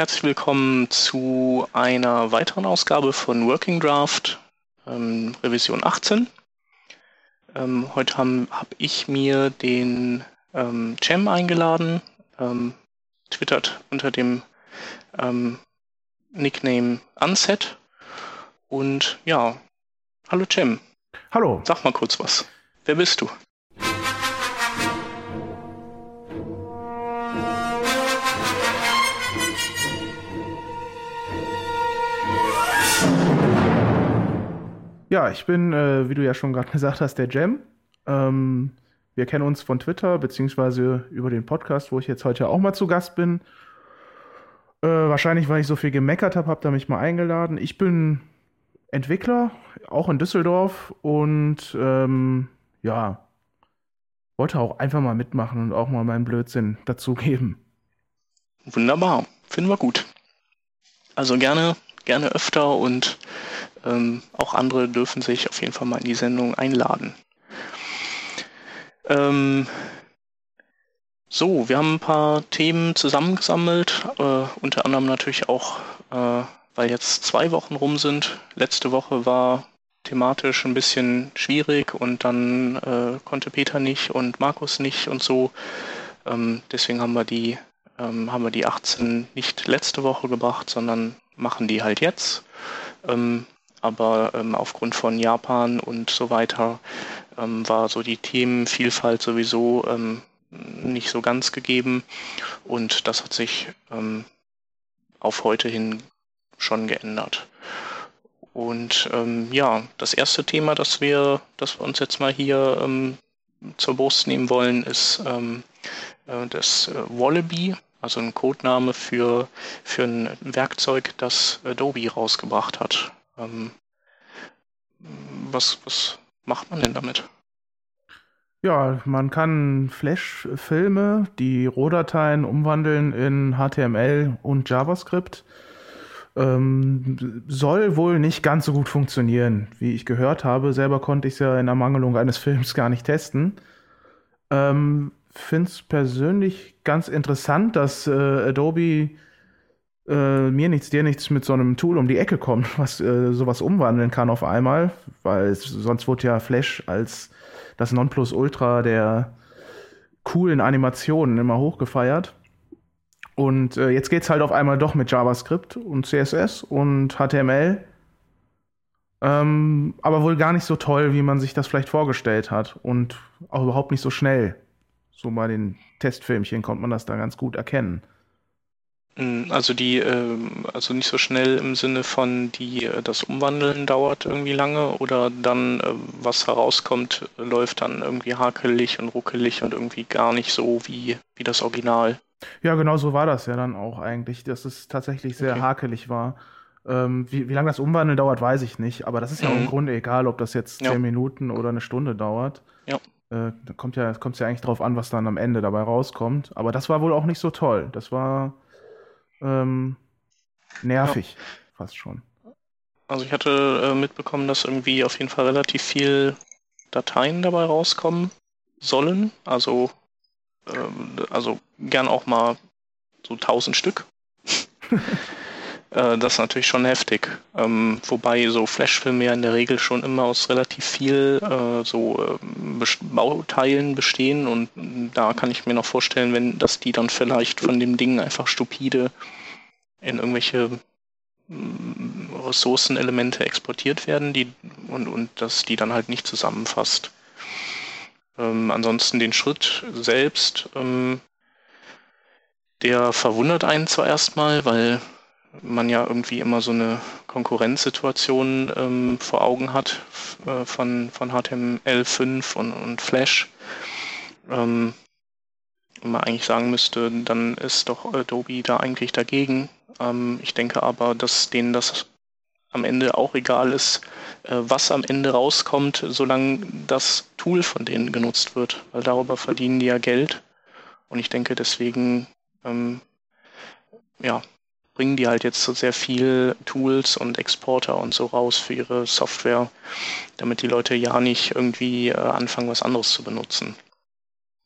Herzlich willkommen zu einer weiteren Ausgabe von Working Draft, ähm, Revision 18. Ähm, heute habe hab ich mir den ähm, Cem eingeladen, ähm, twittert unter dem ähm, Nickname Unset. Und ja, hallo Cem. Hallo. Sag mal kurz was. Wer bist du? Ja, ich bin, äh, wie du ja schon gerade gesagt hast, der Jam. Ähm, wir kennen uns von Twitter, beziehungsweise über den Podcast, wo ich jetzt heute auch mal zu Gast bin. Äh, wahrscheinlich, weil ich so viel gemeckert habe, habt ihr mich mal eingeladen. Ich bin Entwickler, auch in Düsseldorf und ähm, ja, wollte auch einfach mal mitmachen und auch mal meinen Blödsinn dazugeben. Wunderbar, finden wir gut. Also gerne, gerne öfter und ähm, auch andere dürfen sich auf jeden Fall mal in die Sendung einladen. Ähm, so, wir haben ein paar Themen zusammengesammelt, äh, unter anderem natürlich auch, äh, weil jetzt zwei Wochen rum sind. Letzte Woche war thematisch ein bisschen schwierig und dann äh, konnte Peter nicht und Markus nicht und so. Ähm, deswegen haben wir die ähm, haben wir die 18 nicht letzte Woche gebracht, sondern machen die halt jetzt. Ähm, aber ähm, aufgrund von Japan und so weiter ähm, war so die Themenvielfalt sowieso ähm, nicht so ganz gegeben und das hat sich ähm, auf heute hin schon geändert. Und ähm, ja, das erste Thema, das wir, das wir uns jetzt mal hier ähm, zur Brust nehmen wollen, ist äh, das äh, Wallaby, also ein Codename für, für ein Werkzeug, das Adobe rausgebracht hat. Ähm, was, was macht man denn damit? Ja, man kann Flash-Filme, die Rohdateien umwandeln in HTML und JavaScript. Ähm, soll wohl nicht ganz so gut funktionieren, wie ich gehört habe. Selber konnte ich es ja in Ermangelung eines Films gar nicht testen. Ähm, Finde es persönlich ganz interessant, dass äh, Adobe äh, mir nichts, dir nichts mit so einem Tool um die Ecke kommt, was äh, sowas umwandeln kann auf einmal, weil es, sonst wird ja Flash als das Nonplusultra der coolen Animationen immer hochgefeiert. Und äh, jetzt es halt auf einmal doch mit JavaScript und CSS und HTML. Ähm, aber wohl gar nicht so toll, wie man sich das vielleicht vorgestellt hat. Und auch überhaupt nicht so schnell. So bei den Testfilmchen konnte man das da ganz gut erkennen. Hm, also die, äh, also nicht so schnell im Sinne von die, äh, das Umwandeln dauert irgendwie lange oder dann, äh, was herauskommt, läuft dann irgendwie hakelig und ruckelig und irgendwie gar nicht so wie, wie das Original. Ja, genau so war das ja dann auch eigentlich, dass es tatsächlich sehr okay. hakelig war. Ähm, wie, wie lange das Umwandeln dauert, weiß ich nicht, aber das ist ja mhm. im Grunde egal, ob das jetzt ja. zehn Minuten oder eine Stunde dauert. Ja. Äh, da kommt ja, kommt ja eigentlich drauf an, was dann am Ende dabei rauskommt. Aber das war wohl auch nicht so toll. Das war ähm, nervig, ja. fast schon. Also ich hatte äh, mitbekommen, dass irgendwie auf jeden Fall relativ viel Dateien dabei rauskommen sollen. Also, äh, also gern auch mal so 1000 Stück. äh, das ist natürlich schon heftig. Ähm, wobei so Flashfilme ja in der Regel schon immer aus relativ viel äh, so ähm, Bauteilen bestehen und da kann ich mir noch vorstellen, wenn dass die dann vielleicht von dem Ding einfach stupide in irgendwelche mm, Ressourcenelemente exportiert werden, die und, und dass die dann halt nicht zusammenfasst. Ähm, ansonsten den Schritt selbst, ähm, der verwundert einen zwar erstmal, weil man ja irgendwie immer so eine Konkurrenzsituation ähm, vor Augen hat äh, von, von HTML5 und, und Flash. Ähm, man eigentlich sagen müsste, dann ist doch Adobe da eigentlich dagegen. Ähm, ich denke aber, dass denen das am Ende auch egal ist, äh, was am Ende rauskommt, solange das Tool von denen genutzt wird, weil darüber verdienen die ja Geld. Und ich denke, deswegen ähm, ja, bringen die halt jetzt so sehr viel Tools und Exporter und so raus für ihre Software, damit die Leute ja nicht irgendwie äh, anfangen, was anderes zu benutzen.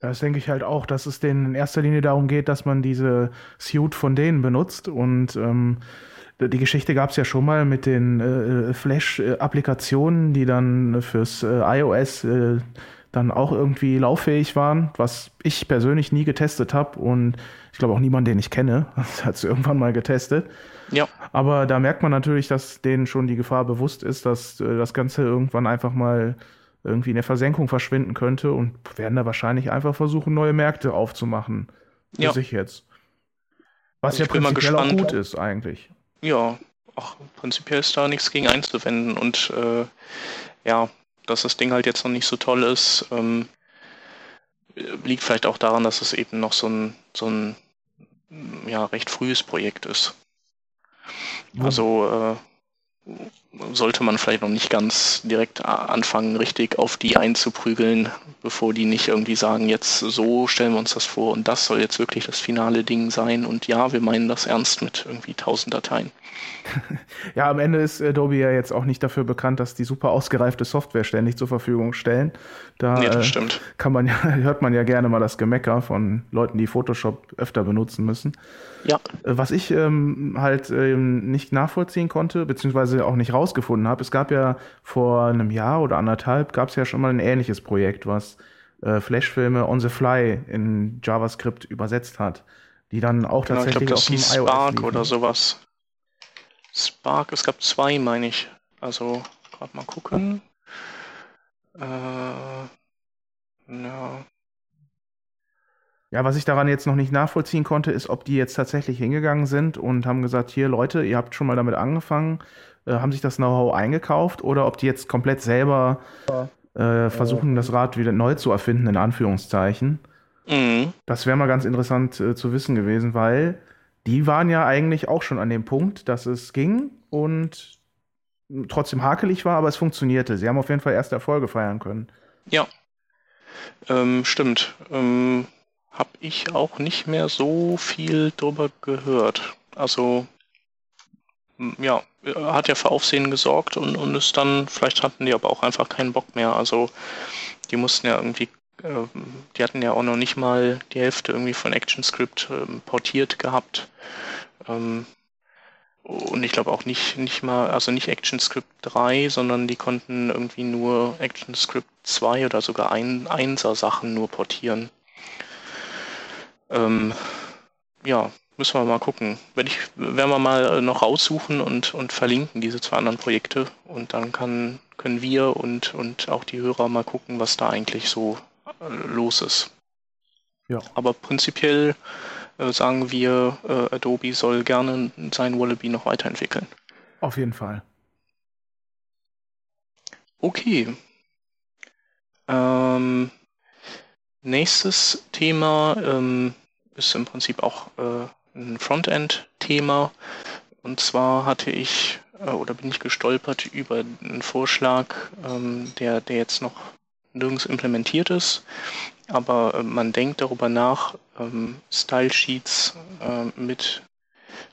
Das denke ich halt auch, dass es denen in erster Linie darum geht, dass man diese Suite von denen benutzt. Und ähm, die Geschichte gab es ja schon mal mit den äh, Flash-Applikationen, die dann fürs äh, iOS äh, dann auch irgendwie lauffähig waren, was ich persönlich nie getestet habe und ich glaube auch niemand, den ich kenne, hat es irgendwann mal getestet. Ja. Aber da merkt man natürlich, dass denen schon die Gefahr bewusst ist, dass äh, das Ganze irgendwann einfach mal irgendwie in der Versenkung verschwinden könnte und werden da wahrscheinlich einfach versuchen, neue Märkte aufzumachen. Für ja. sich jetzt. Was also ja prinzipiell auch gut ist eigentlich. Ja, auch prinzipiell ist da nichts gegen einzuwenden und äh, ja, dass das Ding halt jetzt noch nicht so toll ist, ähm, liegt vielleicht auch daran, dass es eben noch so ein, so ein ja, recht frühes Projekt ist. Also äh, sollte man vielleicht noch nicht ganz direkt anfangen, richtig auf die einzuprügeln, bevor die nicht irgendwie sagen, jetzt so stellen wir uns das vor und das soll jetzt wirklich das finale Ding sein und ja, wir meinen das ernst mit irgendwie tausend Dateien. Ja, am Ende ist Adobe ja jetzt auch nicht dafür bekannt, dass die super ausgereifte Software ständig zur Verfügung stellen. Da nee, das stimmt. kann man ja, hört man ja gerne mal das Gemecker von Leuten, die Photoshop öfter benutzen müssen. Ja. Was ich ähm, halt ähm, nicht nachvollziehen konnte, beziehungsweise auch nicht rausgefunden habe, es gab ja vor einem Jahr oder anderthalb, gab es ja schon mal ein ähnliches Projekt, was äh, Flashfilme on the fly in JavaScript übersetzt hat, die dann auch genau, tatsächlich ich glaub, das auf dem iOS Spark oder sowas. Spark, es gab zwei, meine ich. Also, gerade mal gucken. Äh, ja. Ja, was ich daran jetzt noch nicht nachvollziehen konnte, ist, ob die jetzt tatsächlich hingegangen sind und haben gesagt, hier Leute, ihr habt schon mal damit angefangen, äh, haben sich das Know-how eingekauft oder ob die jetzt komplett selber äh, versuchen, das Rad wieder neu zu erfinden, in Anführungszeichen. Mhm. Das wäre mal ganz interessant äh, zu wissen gewesen, weil die waren ja eigentlich auch schon an dem Punkt, dass es ging und trotzdem hakelig war, aber es funktionierte. Sie haben auf jeden Fall erste Erfolge feiern können. Ja, ähm, stimmt. Ähm, habe ich auch nicht mehr so viel drüber gehört. Also ja, hat ja für Aufsehen gesorgt und, und ist dann, vielleicht hatten die aber auch einfach keinen Bock mehr. Also die mussten ja irgendwie, äh, die hatten ja auch noch nicht mal die Hälfte irgendwie von ActionScript äh, portiert gehabt. Ähm, und ich glaube auch nicht, nicht mal, also nicht ActionScript 3, sondern die konnten irgendwie nur ActionScript 2 oder sogar ein, Einser Sachen nur portieren. Ähm, ja, müssen wir mal gucken. Wenn ich, werden wir mal noch raussuchen und, und verlinken diese zwei anderen Projekte und dann kann, können wir und, und auch die Hörer mal gucken, was da eigentlich so äh, los ist. Ja. Aber prinzipiell äh, sagen wir, äh, Adobe soll gerne sein Wallaby noch weiterentwickeln. Auf jeden Fall. Okay. Ähm, nächstes Thema ähm, ist im Prinzip auch äh, ein Frontend-Thema. Und zwar hatte ich äh, oder bin ich gestolpert über einen Vorschlag, ähm, der, der jetzt noch nirgends implementiert ist. Aber äh, man denkt darüber nach, ähm, Style Sheets äh, mit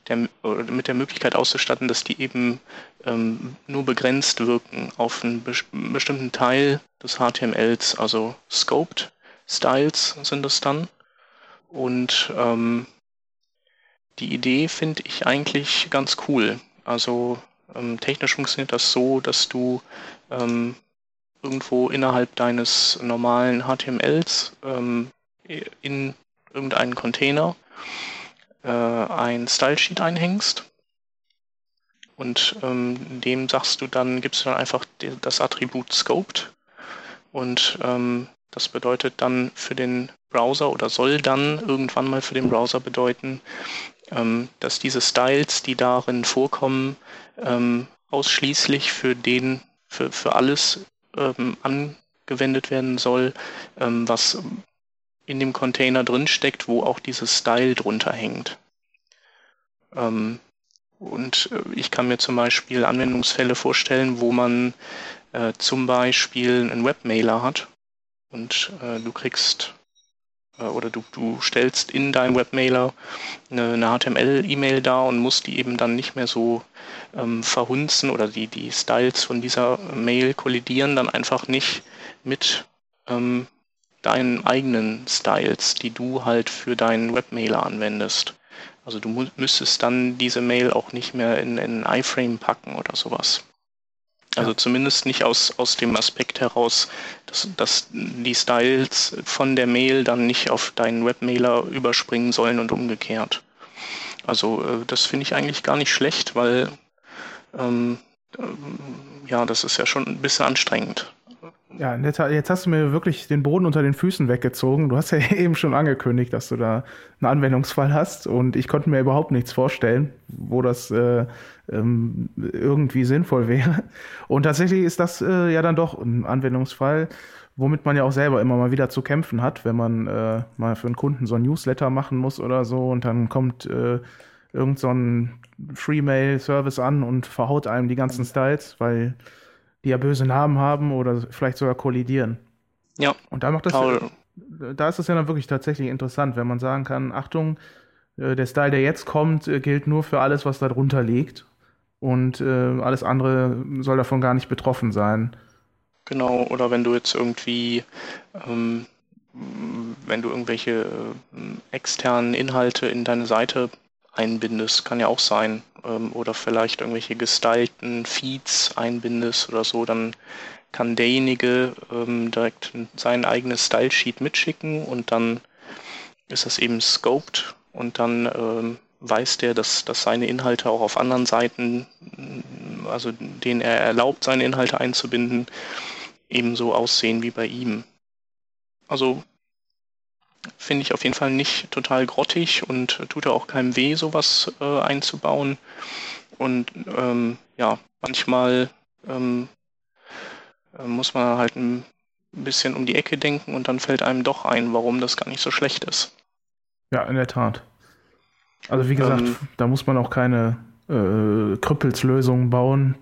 der, mit der Möglichkeit auszustatten, dass die eben ähm, nur begrenzt wirken auf einen be bestimmten Teil des HTMLs, also Scoped Styles sind es dann. Und ähm, die Idee finde ich eigentlich ganz cool. Also ähm, technisch funktioniert das so, dass du ähm, irgendwo innerhalb deines normalen HTMLs ähm, in irgendeinen Container äh, ein Style Sheet einhängst. Und ähm, dem sagst du dann, gibst du dann einfach das Attribut Scoped. Und ähm, das bedeutet dann für den Browser oder soll dann irgendwann mal für den Browser bedeuten, ähm, dass diese Styles, die darin vorkommen, ähm, ausschließlich für den, für, für alles ähm, angewendet werden soll, was in dem Container drin steckt, wo auch dieses Style drunter hängt. Und äh, ich kann mir zum Beispiel Anwendungsfälle vorstellen, wo man äh, zum Beispiel einen Webmailer hat und äh, du kriegst äh, oder du, du stellst in deinem Webmailer eine, eine HTML-E-Mail da und musst die eben dann nicht mehr so ähm, verhunzen oder die, die Styles von dieser Mail kollidieren dann einfach nicht mit ähm, deinen eigenen Styles, die du halt für deinen Webmailer anwendest. Also du müsstest dann diese Mail auch nicht mehr in, in iFrame packen oder sowas. Also zumindest nicht aus, aus dem Aspekt heraus, dass, dass die Styles von der Mail dann nicht auf deinen Webmailer überspringen sollen und umgekehrt. Also äh, das finde ich eigentlich gar nicht schlecht, weil ähm, äh, ja, das ist ja schon ein bisschen anstrengend. Ja, jetzt hast du mir wirklich den Boden unter den Füßen weggezogen. Du hast ja eben schon angekündigt, dass du da einen Anwendungsfall hast und ich konnte mir überhaupt nichts vorstellen, wo das äh, ähm, irgendwie sinnvoll wäre. Und tatsächlich ist das äh, ja dann doch ein Anwendungsfall, womit man ja auch selber immer mal wieder zu kämpfen hat, wenn man äh, mal für einen Kunden so ein Newsletter machen muss oder so und dann kommt äh, irgend so ein Free-Mail-Service an und verhaut einem die ganzen Styles, weil die ja böse Namen haben oder vielleicht sogar kollidieren. Ja. Und da macht das ja, da ist es ja dann wirklich tatsächlich interessant, wenn man sagen kann, Achtung, äh, der Style, der jetzt kommt, äh, gilt nur für alles, was da drunter liegt. Und äh, alles andere soll davon gar nicht betroffen sein. Genau, oder wenn du jetzt irgendwie, ähm, wenn du irgendwelche äh, externen Inhalte in deine Seite einbindest, kann ja auch sein, ähm, oder vielleicht irgendwelche gestylten Feeds einbindest oder so, dann kann derjenige ähm, direkt sein eigenes Style-Sheet mitschicken und dann ist das eben scoped und dann ähm, weiß der, dass, dass seine Inhalte auch auf anderen Seiten, also denen er erlaubt, seine Inhalte einzubinden, ebenso aussehen wie bei ihm. Also finde ich auf jeden Fall nicht total grottig und tut auch keinem weh, sowas äh, einzubauen. Und ähm, ja, manchmal ähm, äh, muss man halt ein bisschen um die Ecke denken und dann fällt einem doch ein, warum das gar nicht so schlecht ist. Ja, in der Tat. Also wie gesagt, ähm, da muss man auch keine äh, Krüppelslösungen bauen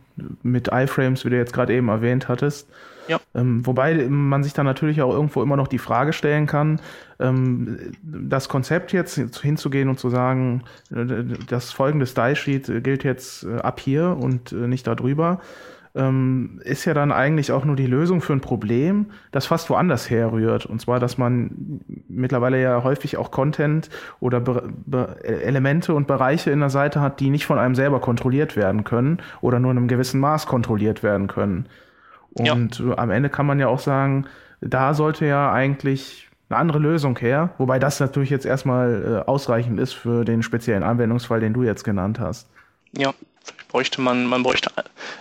mit iFrames, wie du jetzt gerade eben erwähnt hattest. Ja. Ähm, wobei man sich dann natürlich auch irgendwo immer noch die Frage stellen kann, ähm, das Konzept jetzt hinzugehen und zu sagen, äh, das folgende Style Sheet gilt jetzt äh, ab hier und äh, nicht darüber, ähm, ist ja dann eigentlich auch nur die Lösung für ein Problem, das fast woanders herrührt. Und zwar, dass man mittlerweile ja häufig auch Content oder Be Be Elemente und Bereiche in der Seite hat, die nicht von einem selber kontrolliert werden können oder nur in einem gewissen Maß kontrolliert werden können. Und ja. am Ende kann man ja auch sagen, da sollte ja eigentlich eine andere Lösung her, wobei das natürlich jetzt erstmal äh, ausreichend ist für den speziellen Anwendungsfall, den du jetzt genannt hast. Ja, bräuchte man, man bräuchte,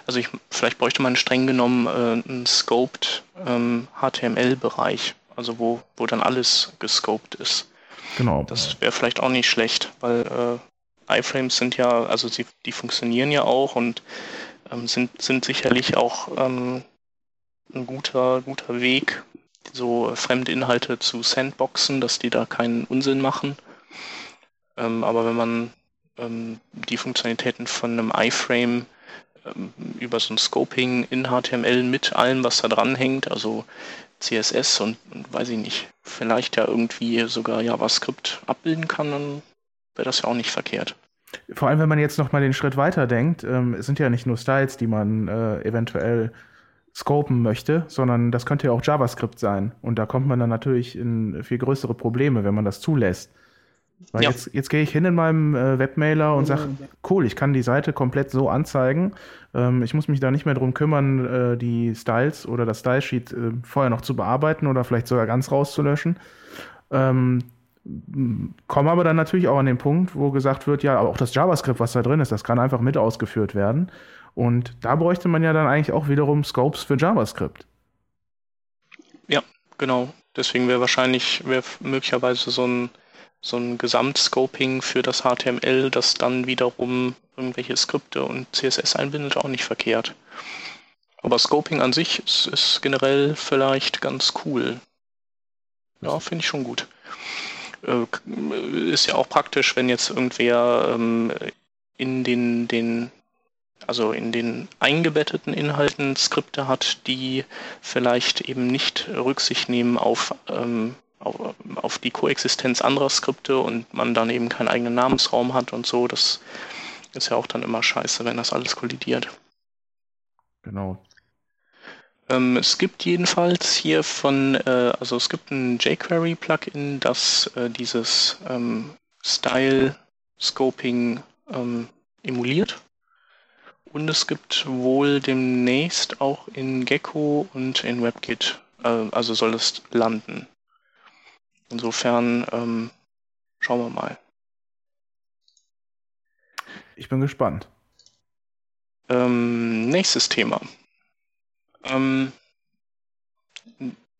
also ich, vielleicht bräuchte man streng genommen äh, einen scoped ähm, HTML-Bereich, also wo, wo dann alles gescoped ist. Genau. Das wäre vielleicht auch nicht schlecht, weil äh, iFrames sind ja, also sie, die funktionieren ja auch und ähm, sind, sind sicherlich auch ähm, ein guter, guter Weg, so fremde Inhalte zu sandboxen, dass die da keinen Unsinn machen. Ähm, aber wenn man ähm, die Funktionalitäten von einem iFrame ähm, über so ein Scoping in HTML mit allem, was da dran hängt, also CSS und, und weiß ich nicht, vielleicht ja irgendwie sogar JavaScript abbilden kann, dann wäre das ja auch nicht verkehrt. Vor allem, wenn man jetzt noch mal den Schritt weiter denkt, ähm, es sind ja nicht nur Styles, die man äh, eventuell scopen möchte, sondern das könnte ja auch JavaScript sein. Und da kommt man dann natürlich in viel größere Probleme, wenn man das zulässt. Weil ja. jetzt, jetzt gehe ich hin in meinem äh, Webmailer und sage, cool, ich kann die Seite komplett so anzeigen. Ähm, ich muss mich da nicht mehr drum kümmern, äh, die Styles oder das Stylesheet äh, vorher noch zu bearbeiten oder vielleicht sogar ganz rauszulöschen. Ähm, komme aber dann natürlich auch an den Punkt, wo gesagt wird, ja, auch das JavaScript, was da drin ist, das kann einfach mit ausgeführt werden. Und da bräuchte man ja dann eigentlich auch wiederum Scopes für JavaScript. Ja, genau. Deswegen wäre wahrscheinlich, wäre möglicherweise so ein, so ein Gesamtscoping für das HTML, das dann wiederum irgendwelche Skripte und CSS einbindet, auch nicht verkehrt. Aber Scoping an sich ist, ist generell vielleicht ganz cool. Ja, finde ich schon gut. Äh, ist ja auch praktisch, wenn jetzt irgendwer ähm, in den, den also in den eingebetteten Inhalten Skripte hat, die vielleicht eben nicht Rücksicht nehmen auf, ähm, auf, die Koexistenz anderer Skripte und man dann eben keinen eigenen Namensraum hat und so. Das ist ja auch dann immer scheiße, wenn das alles kollidiert. Genau. Ähm, es gibt jedenfalls hier von, äh, also es gibt ein jQuery-Plugin, das äh, dieses ähm, Style-Scoping ähm, emuliert. Und es gibt wohl demnächst auch in Gecko und in WebKit, äh, also soll es landen. Insofern ähm, schauen wir mal. Ich bin gespannt. Ähm, nächstes Thema. Ähm,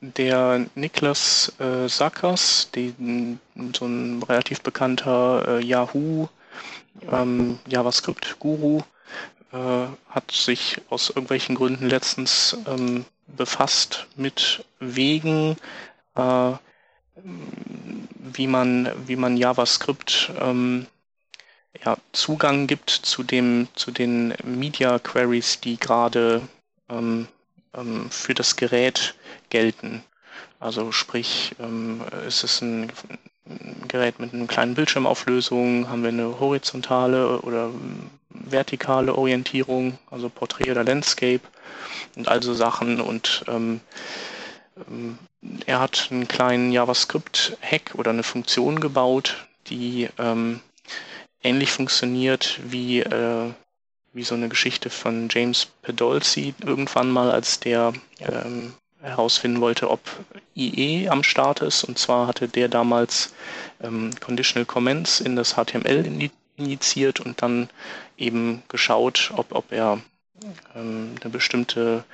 der Niklas äh, Sackers, die, so ein relativ bekannter äh, Yahoo ähm, JavaScript-Guru, äh, hat sich aus irgendwelchen Gründen letztens ähm, befasst mit Wegen, äh, wie man, wie man JavaScript ähm, ja, Zugang gibt zu dem, zu den Media Queries, die gerade ähm, ähm, für das Gerät gelten. Also sprich, ähm, ist es ein, Gerät mit einer kleinen Bildschirmauflösung, haben wir eine horizontale oder vertikale Orientierung, also Portrait oder Landscape und also Sachen und ähm, er hat einen kleinen JavaScript-Hack oder eine Funktion gebaut, die ähm, ähnlich funktioniert wie, äh, wie so eine Geschichte von James Pedolsey irgendwann mal, als der ähm, herausfinden wollte, ob IE am Start ist. Und zwar hatte der damals ähm, Conditional Comments in das HTML injiziert und dann eben geschaut, ob, ob er ähm, eine bestimmte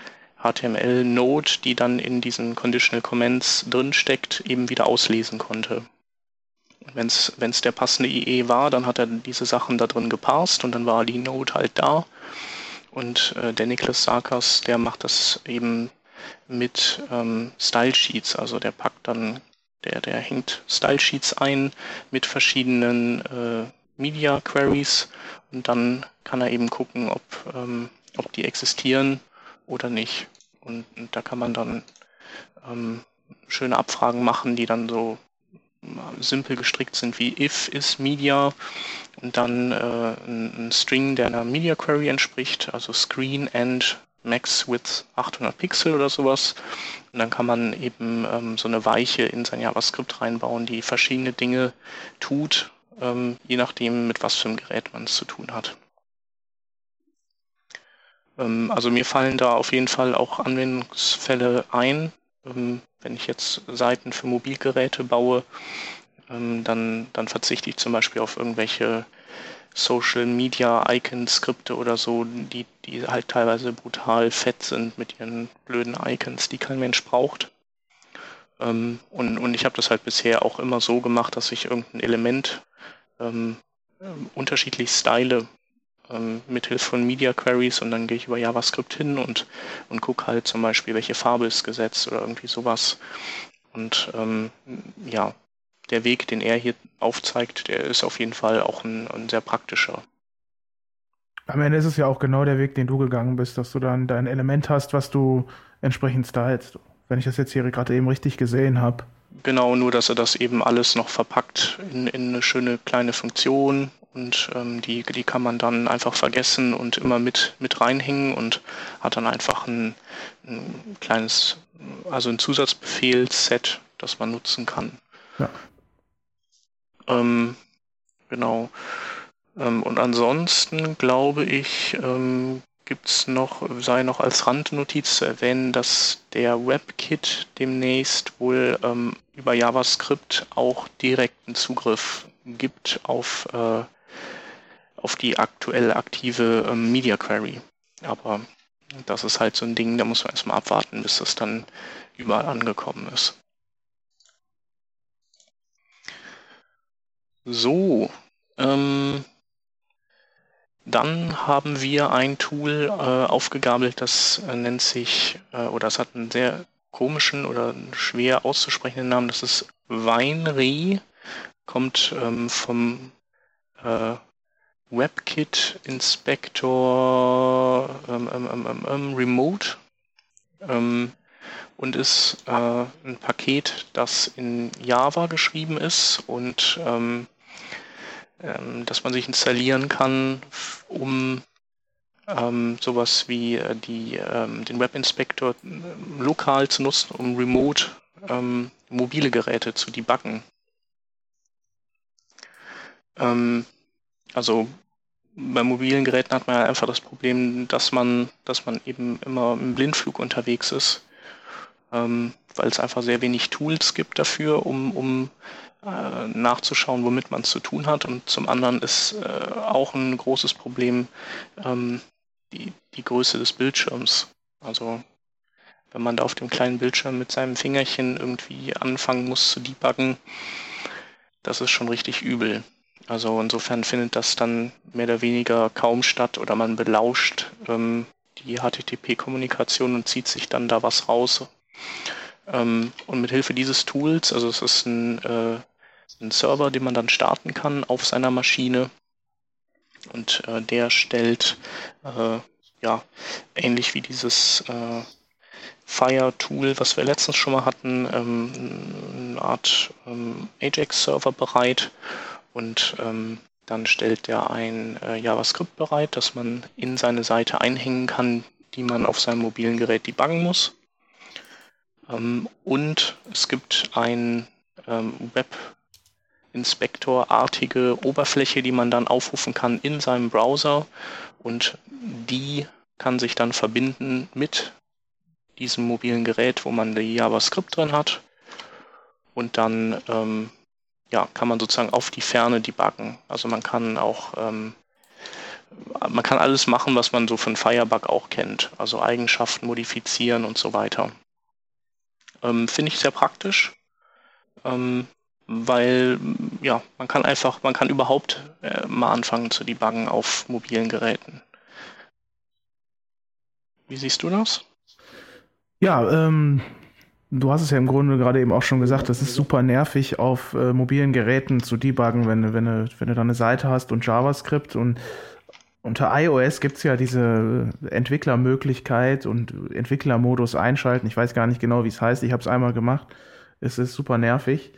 HTML-Node, die dann in diesen Conditional Comments drinsteckt, eben wieder auslesen konnte. Wenn es der passende IE war, dann hat er diese Sachen da drin geparst und dann war die Node halt da. Und äh, der Niklas Sarkas, der macht das eben mit ähm, Style Sheets. Also der packt dann, der, der hängt Style Sheets ein mit verschiedenen äh, Media Queries und dann kann er eben gucken, ob, ähm, ob die existieren oder nicht. Und, und da kann man dann ähm, schöne Abfragen machen, die dann so simpel gestrickt sind wie if is media und dann äh, ein, ein, String, der einer Media Query entspricht, also screen and max with 800 Pixel oder sowas. Und dann kann man eben ähm, so eine Weiche in sein JavaScript reinbauen, die verschiedene Dinge tut, ähm, je nachdem, mit was für einem Gerät man es zu tun hat. Ähm, also mir fallen da auf jeden Fall auch Anwendungsfälle ein, ähm, wenn ich jetzt Seiten für Mobilgeräte baue, ähm, dann, dann verzichte ich zum Beispiel auf irgendwelche Social Media Icon Skripte oder so, die, die halt teilweise brutal fett sind mit ihren blöden Icons, die kein Mensch braucht. Und, und ich habe das halt bisher auch immer so gemacht, dass ich irgendein Element ähm, unterschiedlich style ähm, mithilfe von Media Queries und dann gehe ich über JavaScript hin und, und gucke halt zum Beispiel, welche Farbe ist gesetzt oder irgendwie sowas. Und ähm, ja, der Weg, den er hier aufzeigt, der ist auf jeden Fall auch ein, ein sehr praktischer. Am Ende ist es ja auch genau der Weg, den du gegangen bist, dass du dann dein Element hast, was du entsprechend stylst. Wenn ich das jetzt hier gerade eben richtig gesehen habe. Genau, nur dass er das eben alles noch verpackt in, in eine schöne kleine Funktion und ähm, die, die kann man dann einfach vergessen und immer mit, mit reinhängen und hat dann einfach ein, ein kleines, also ein Zusatzbefehlsset, das man nutzen kann. Ja. Ähm, genau. Ähm, und ansonsten glaube ich, ähm, gibt es noch, sei noch als Randnotiz zu erwähnen, dass der WebKit demnächst wohl ähm, über JavaScript auch direkten Zugriff gibt auf äh, auf die aktuell aktive ähm, Media Query. Aber das ist halt so ein Ding, da muss man erstmal abwarten, bis das dann überall angekommen ist. So, ähm, dann haben wir ein Tool äh, aufgegabelt, das äh, nennt sich, äh, oder es hat einen sehr komischen oder schwer auszusprechenden Namen, das ist Weinreh, kommt ähm, vom äh, WebKit Inspector ähm, ähm, ähm, ähm, ähm Remote ähm, und ist äh, ein Paket, das in Java geschrieben ist und das man sich installieren kann, um ähm, sowas wie äh, die, ähm, den Webinspektor äh, lokal zu nutzen, um remote ähm, mobile Geräte zu debuggen. Ähm, also bei mobilen Geräten hat man ja einfach das Problem, dass man, dass man eben immer im Blindflug unterwegs ist, ähm, weil es einfach sehr wenig Tools gibt dafür, um, um äh, nachzuschauen, womit man es zu tun hat. Und zum anderen ist äh, auch ein großes Problem ähm, die, die Größe des Bildschirms. Also wenn man da auf dem kleinen Bildschirm mit seinem Fingerchen irgendwie anfangen muss zu debuggen, das ist schon richtig übel. Also insofern findet das dann mehr oder weniger kaum statt oder man belauscht ähm, die HTTP-Kommunikation und zieht sich dann da was raus. Ähm, und mit Hilfe dieses Tools, also es ist ein, äh, ein Server, den man dann starten kann auf seiner Maschine und äh, der stellt äh, ja ähnlich wie dieses äh, Fire-Tool, was wir letztens schon mal hatten, ähm, eine Art ähm, Ajax-Server bereit und ähm, dann stellt er ein äh, JavaScript bereit, das man in seine Seite einhängen kann, die man auf seinem mobilen Gerät debuggen muss. Ähm, und es gibt ein ähm, Web-Inspektor-artige Oberfläche, die man dann aufrufen kann in seinem Browser und die kann sich dann verbinden mit diesem mobilen Gerät, wo man die JavaScript drin hat und dann ähm, ja, kann man sozusagen auf die Ferne debuggen. Also man kann auch, ähm, man kann alles machen, was man so von Firebug auch kennt. Also Eigenschaften modifizieren und so weiter. Ähm, Finde ich sehr praktisch, ähm, weil ja, man kann einfach, man kann überhaupt äh, mal anfangen zu debuggen auf mobilen Geräten. Wie siehst du das? Ja, ähm, Du hast es ja im Grunde gerade eben auch schon gesagt, das ist super nervig, auf äh, mobilen Geräten zu debuggen, wenn, wenn, du, wenn du da eine Seite hast und JavaScript und unter iOS gibt es ja diese Entwicklermöglichkeit und Entwicklermodus einschalten. Ich weiß gar nicht genau, wie es heißt. Ich habe es einmal gemacht. Es ist super nervig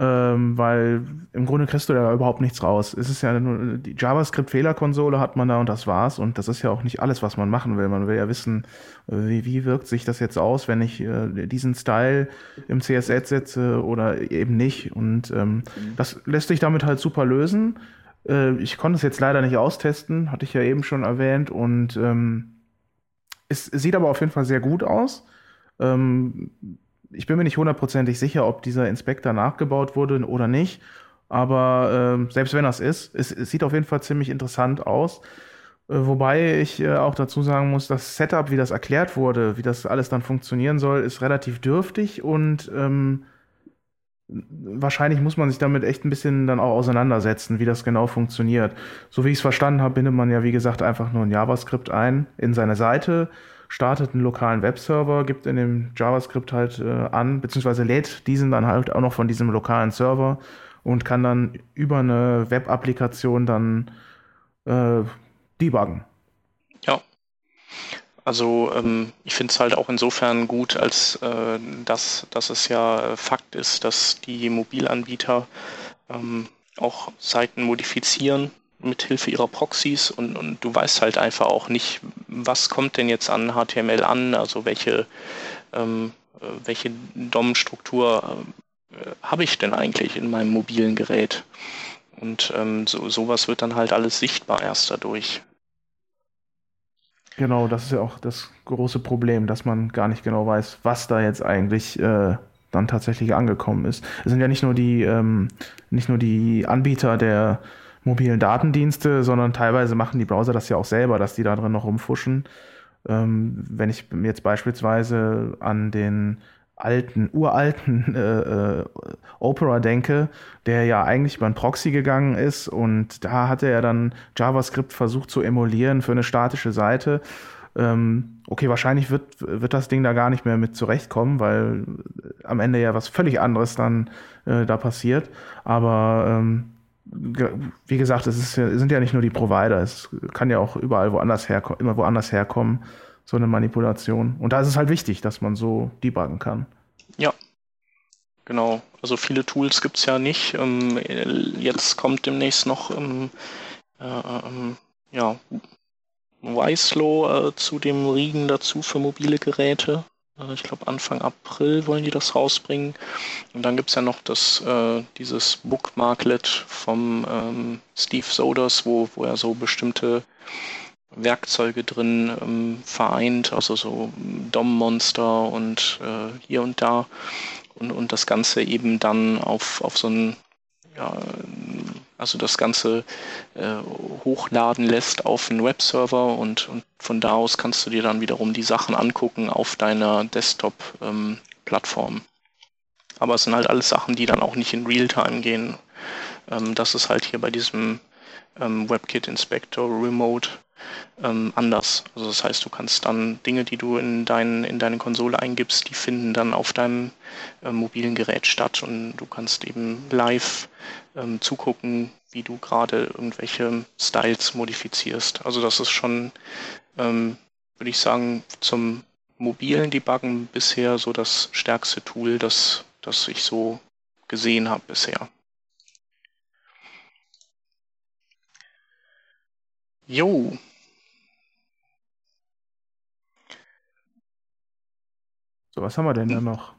ähm, weil im Grunde kriegst du da überhaupt nichts raus. Es ist ja nur die JavaScript-Fehlerkonsole hat man da und das war's. Und das ist ja auch nicht alles, was man machen will. Man will ja wissen, wie, wie wirkt sich das jetzt aus, wenn ich äh, diesen Style im CSS setze oder eben nicht. Und ähm, das lässt sich damit halt super lösen. Äh, ich konnte es jetzt leider nicht austesten, hatte ich ja eben schon erwähnt. Und ähm, es sieht aber auf jeden Fall sehr gut aus. Ähm, ich bin mir nicht hundertprozentig sicher, ob dieser Inspektor nachgebaut wurde oder nicht. Aber äh, selbst wenn das ist, es, es, sieht auf jeden Fall ziemlich interessant aus. Äh, wobei ich äh, auch dazu sagen muss, das Setup, wie das erklärt wurde, wie das alles dann funktionieren soll, ist relativ dürftig und ähm, wahrscheinlich muss man sich damit echt ein bisschen dann auch auseinandersetzen, wie das genau funktioniert. So wie ich es verstanden habe, bindet man ja, wie gesagt, einfach nur ein JavaScript ein in seine Seite startet einen lokalen Webserver, gibt in dem JavaScript halt äh, an, beziehungsweise lädt diesen dann halt auch noch von diesem lokalen Server und kann dann über eine Web-Applikation dann äh, debuggen. Ja. Also ähm, ich finde es halt auch insofern gut, als äh, dass, dass es ja Fakt ist, dass die Mobilanbieter ähm, auch Seiten modifizieren mit Hilfe ihrer Proxys und, und du weißt halt einfach auch nicht, was kommt denn jetzt an HTML an, also welche, ähm, äh, welche DOM-Struktur äh, habe ich denn eigentlich in meinem mobilen Gerät? Und ähm, so, sowas wird dann halt alles sichtbar erst dadurch. Genau, das ist ja auch das große Problem, dass man gar nicht genau weiß, was da jetzt eigentlich äh, dann tatsächlich angekommen ist. Es sind ja nicht nur die, ähm, nicht nur die Anbieter der mobilen Datendienste, sondern teilweise machen die Browser das ja auch selber, dass die da drin noch rumfuschen. Ähm, wenn ich jetzt beispielsweise an den alten, uralten äh, äh, Opera denke, der ja eigentlich über ein Proxy gegangen ist und da hatte er dann JavaScript versucht zu emulieren für eine statische Seite. Ähm, okay, wahrscheinlich wird, wird das Ding da gar nicht mehr mit zurechtkommen, weil am Ende ja was völlig anderes dann äh, da passiert. Aber ähm, wie gesagt, es, ist, sind ja nicht nur die Provider, es kann ja auch überall woanders herkommen, immer woanders herkommen, so eine Manipulation. Und da ist es halt wichtig, dass man so debuggen kann. Ja, genau. Also viele Tools gibt es ja nicht. Ähm, jetzt kommt demnächst noch ähm, äh, ähm, ja, Wieslow äh, zu dem Riegen dazu für mobile Geräte. Äh, ich glaube Anfang April wollen die das rausbringen. Und dann gibt es ja noch das, äh, dieses Bookmarklet vom ähm, Steve Soders, wo, wo er so bestimmte Werkzeuge drin ähm, vereint, also so DOM-Monster und äh, hier und da. Und, und das Ganze eben dann auf, auf so ein ja, also das Ganze äh, hochladen lässt auf einen Webserver und, und von da aus kannst du dir dann wiederum die Sachen angucken auf deiner Desktop-Plattform. Ähm, Aber es sind halt alles Sachen, die dann auch nicht in Realtime gehen. Ähm, das ist halt hier bei diesem ähm, WebKit Inspector Remote ähm, anders. Also das heißt, du kannst dann Dinge, die du in, dein, in deine Konsole eingibst, die finden dann auf deinem äh, mobilen Gerät statt und du kannst eben live ähm, zugucken, wie du gerade irgendwelche Styles modifizierst. Also das ist schon, ähm, würde ich sagen, zum mobilen Debuggen bisher so das stärkste Tool, das, das ich so gesehen habe bisher. Jo, So, was haben wir denn da noch?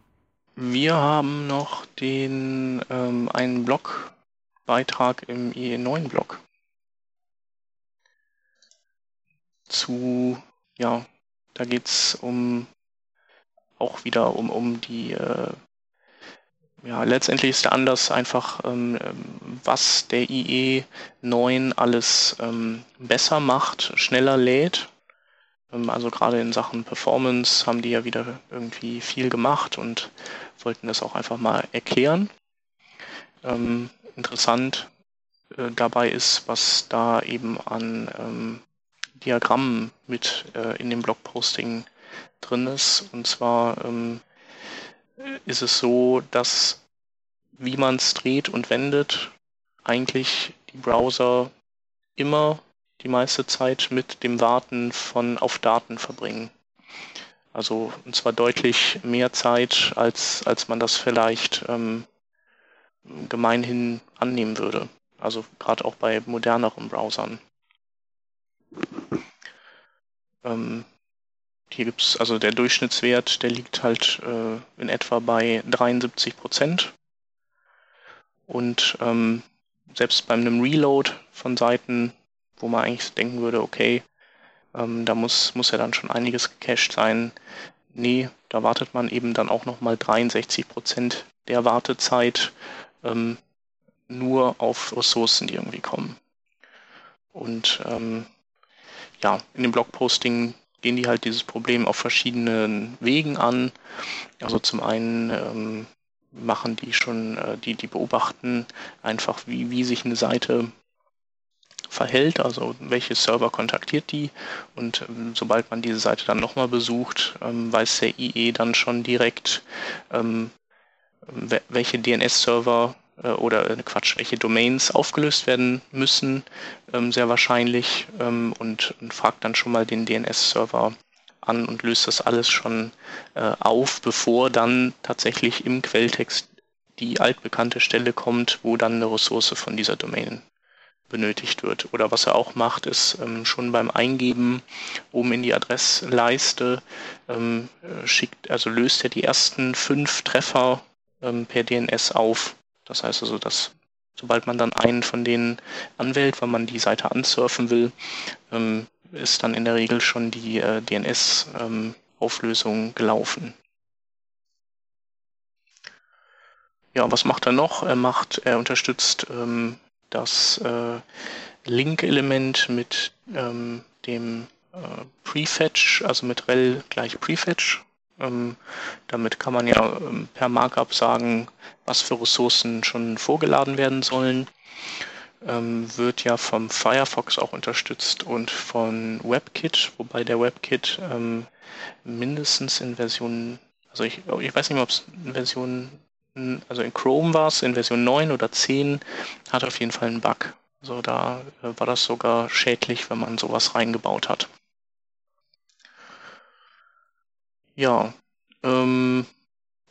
Wir haben noch den ähm, einen Blogbeitrag im IE9-Blog zu, ja, da geht es um auch wieder um, um die, äh, ja, letztendlich ist der Anlass einfach, ähm, was der IE9 alles ähm, besser macht, schneller lädt. ähm, also gerade in Sachen Performance haben die ja wieder irgendwie viel gemacht und wollten das auch einfach mal erklären. Ähm, interessant äh, dabei ist, was da eben an ähm, Diagrammen mit äh, in dem Blogposting drin ist. Und zwar ähm, ist es so, dass wie man es dreht und wendet, eigentlich die Browser immer die meiste Zeit mit dem Warten von auf Daten verbringen. Also und zwar deutlich mehr Zeit, als, als man das vielleicht ähm, gemeinhin annehmen würde. Also gerade auch bei moderneren Browsern. Ähm, hier gibt es, also der Durchschnittswert, der liegt halt äh, in etwa bei 73 Prozent. Und ähm, selbst bei einem Reload von Seiten wo man eigentlich denken würde, okay, ähm, da muss, muss ja dann schon einiges gecached sein. Nee, da wartet man eben dann auch nochmal 63 Prozent der Wartezeit ähm, nur auf Ressourcen, die irgendwie kommen. Und ähm, ja, in dem Blogposting gehen die halt dieses Problem auf verschiedenen Wegen an. Also zum einen ähm, machen die schon, äh, die, die beobachten einfach, wie, wie sich eine Seite verhält, also welche Server kontaktiert die? Und ähm, sobald man diese Seite dann nochmal besucht, ähm, weiß der IE dann schon direkt, ähm, welche DNS-Server äh, oder äh, Quatsch, welche Domains aufgelöst werden müssen, ähm, sehr wahrscheinlich ähm, und, und, fragt dann schon mal den DNS-Server an und löst das alles schon äh, auf, bevor dann tatsächlich im Quelltext die altbekannte Stelle kommt, wo dann eine Ressource von dieser Domain benötigt wird. Oder was er auch macht, ist ähm, schon beim Eingeben oben in die Adressleiste ähm, äh, schickt, also löst er die ersten fünf Treffer ähm, per DNS auf. Das heißt also, dass sobald man dann einen von denen anwählt, weil man die Seite ansurfen will, ähm, ist dann in der Regel schon die äh, DNS-Auflösung ähm, gelaufen. Ja, was macht er noch? Er macht, er unterstützt ähm, das äh, Link-Element mit ähm, dem äh, Prefetch, also mit rel gleich Prefetch. Ähm, damit kann man ja ähm, per Markup sagen, was für Ressourcen schon vorgeladen werden sollen. Ähm, wird ja vom Firefox auch unterstützt und von WebKit, wobei der WebKit ähm, mindestens in Version, also ich, ich weiß nicht ob es in Version also in Chrome war es, in Version 9 oder 10, hat auf jeden Fall einen Bug. Also da äh, war das sogar schädlich, wenn man sowas reingebaut hat. Ja, ähm,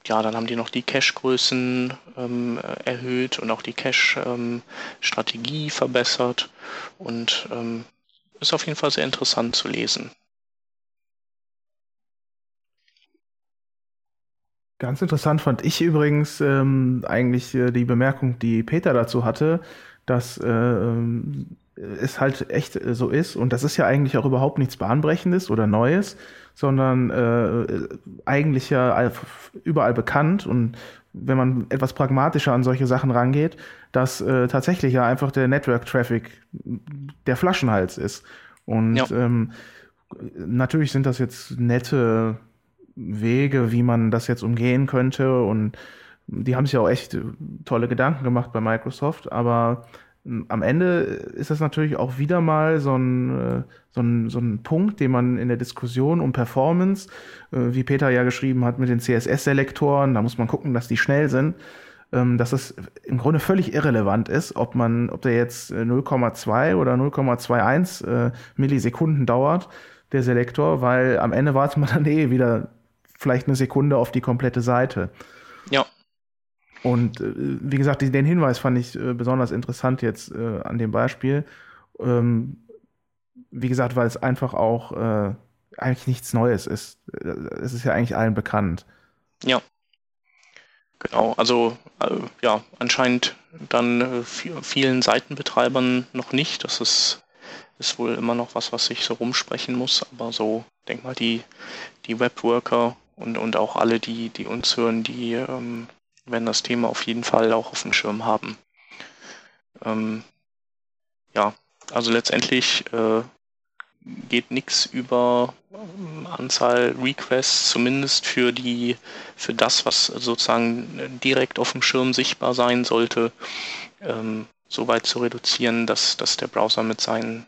ja, dann haben die noch die Cache-Größen ähm, erhöht und auch die Cache-Strategie ähm, verbessert und ähm, ist auf jeden Fall sehr interessant zu lesen. Ganz interessant fand ich übrigens ähm, eigentlich äh, die Bemerkung, die Peter dazu hatte, dass äh, es halt echt äh, so ist und das ist ja eigentlich auch überhaupt nichts Bahnbrechendes oder Neues, sondern äh, eigentlich ja überall bekannt und wenn man etwas pragmatischer an solche Sachen rangeht, dass äh, tatsächlich ja einfach der Network-Traffic der Flaschenhals ist. Und ja. ähm, natürlich sind das jetzt nette Wege, wie man das jetzt umgehen könnte. Und die haben sich auch echt tolle Gedanken gemacht bei Microsoft. Aber am Ende ist das natürlich auch wieder mal so ein, äh, so ein, so ein Punkt, den man in der Diskussion um Performance, äh, wie Peter ja geschrieben hat mit den CSS-Selektoren, da muss man gucken, dass die schnell sind, ähm, dass es im Grunde völlig irrelevant ist, ob man, ob der jetzt 0,2 äh, oder 0,21 Millisekunden dauert, der Selektor, weil am Ende wartet man dann eh wieder vielleicht eine Sekunde auf die komplette Seite. Ja. Und äh, wie gesagt, den Hinweis fand ich äh, besonders interessant jetzt äh, an dem Beispiel. Ähm, wie gesagt, weil es einfach auch äh, eigentlich nichts Neues ist. Äh, es ist ja eigentlich allen bekannt. Ja. Genau, also äh, ja, anscheinend dann vielen Seitenbetreibern noch nicht. Das ist, ist wohl immer noch was, was sich so rumsprechen muss. Aber so, denk mal, die, die Webworker und, und auch alle, die, die uns hören, die ähm, werden das Thema auf jeden Fall auch auf dem Schirm haben. Ähm, ja, also letztendlich äh, geht nichts über ähm, Anzahl Requests, zumindest für die, für das, was sozusagen direkt auf dem Schirm sichtbar sein sollte, ähm, so weit zu reduzieren, dass, dass der Browser mit seinen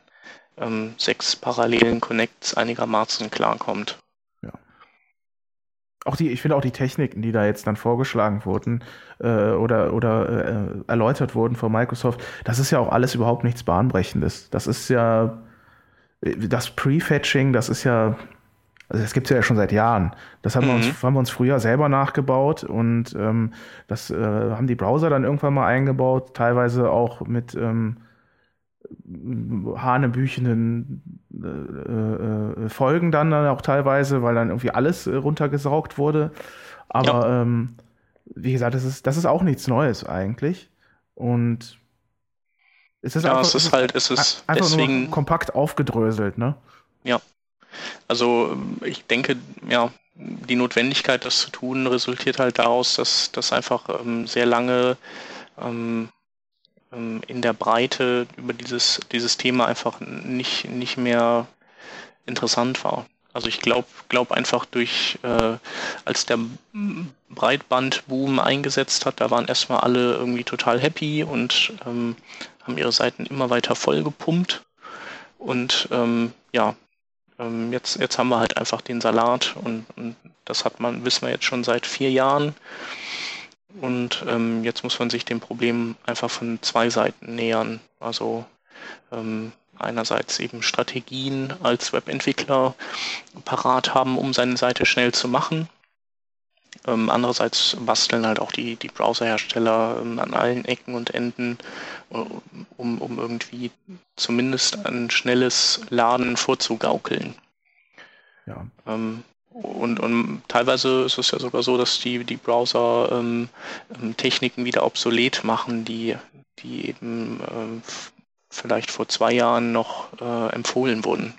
ähm, sechs parallelen Connects einigermaßen klarkommt auch die, ich finde auch die Techniken, die da jetzt dann vorgeschlagen wurden äh, oder, oder äh, erläutert wurden von Microsoft, das ist ja auch alles überhaupt nichts Bahnbrechendes. Das ist ja das Prefetching, das ist ja, also das gibt es ja schon seit Jahren. Das haben, mhm. wir uns, mhm. haben wir uns früher selber nachgebaut und ähm, das äh, haben die Browser dann irgendwann mal eingebaut, teilweise auch mit ähm, hanebüchenden äh, äh, Folgen dann, auch teilweise, weil dann irgendwie alles äh, runtergesaugt wurde. Aber ja. ähm, wie gesagt, das ist, das ist auch nichts Neues eigentlich. Und es ist ja, einfach, es ist halt, es ist einfach deswegen kompakt aufgedröselt, ne? Ja. Also ich denke, ja, die Notwendigkeit, das zu tun, resultiert halt daraus, dass das einfach ähm, sehr lange ähm, ähm, in der Breite über dieses, dieses Thema einfach nicht, nicht mehr interessant war. Also ich glaube glaub einfach durch, äh, als der Breitbandboom eingesetzt hat, da waren erstmal alle irgendwie total happy und ähm, haben ihre Seiten immer weiter voll gepumpt. Und ähm, ja, ähm, jetzt, jetzt haben wir halt einfach den Salat und, und das hat man, wissen wir jetzt schon seit vier Jahren. Und ähm, jetzt muss man sich dem Problem einfach von zwei Seiten nähern. Also ähm, einerseits eben Strategien als Webentwickler parat haben, um seine Seite schnell zu machen. Ähm, andererseits basteln halt auch die, die Browserhersteller ähm, an allen Ecken und Enden, äh, um, um irgendwie zumindest ein schnelles Laden vorzugaukeln. Ja. Ähm, und, und teilweise ist es ja sogar so, dass die, die Browser ähm, ähm, Techniken wieder obsolet machen, die, die eben äh, vielleicht vor zwei Jahren noch äh, empfohlen wurden.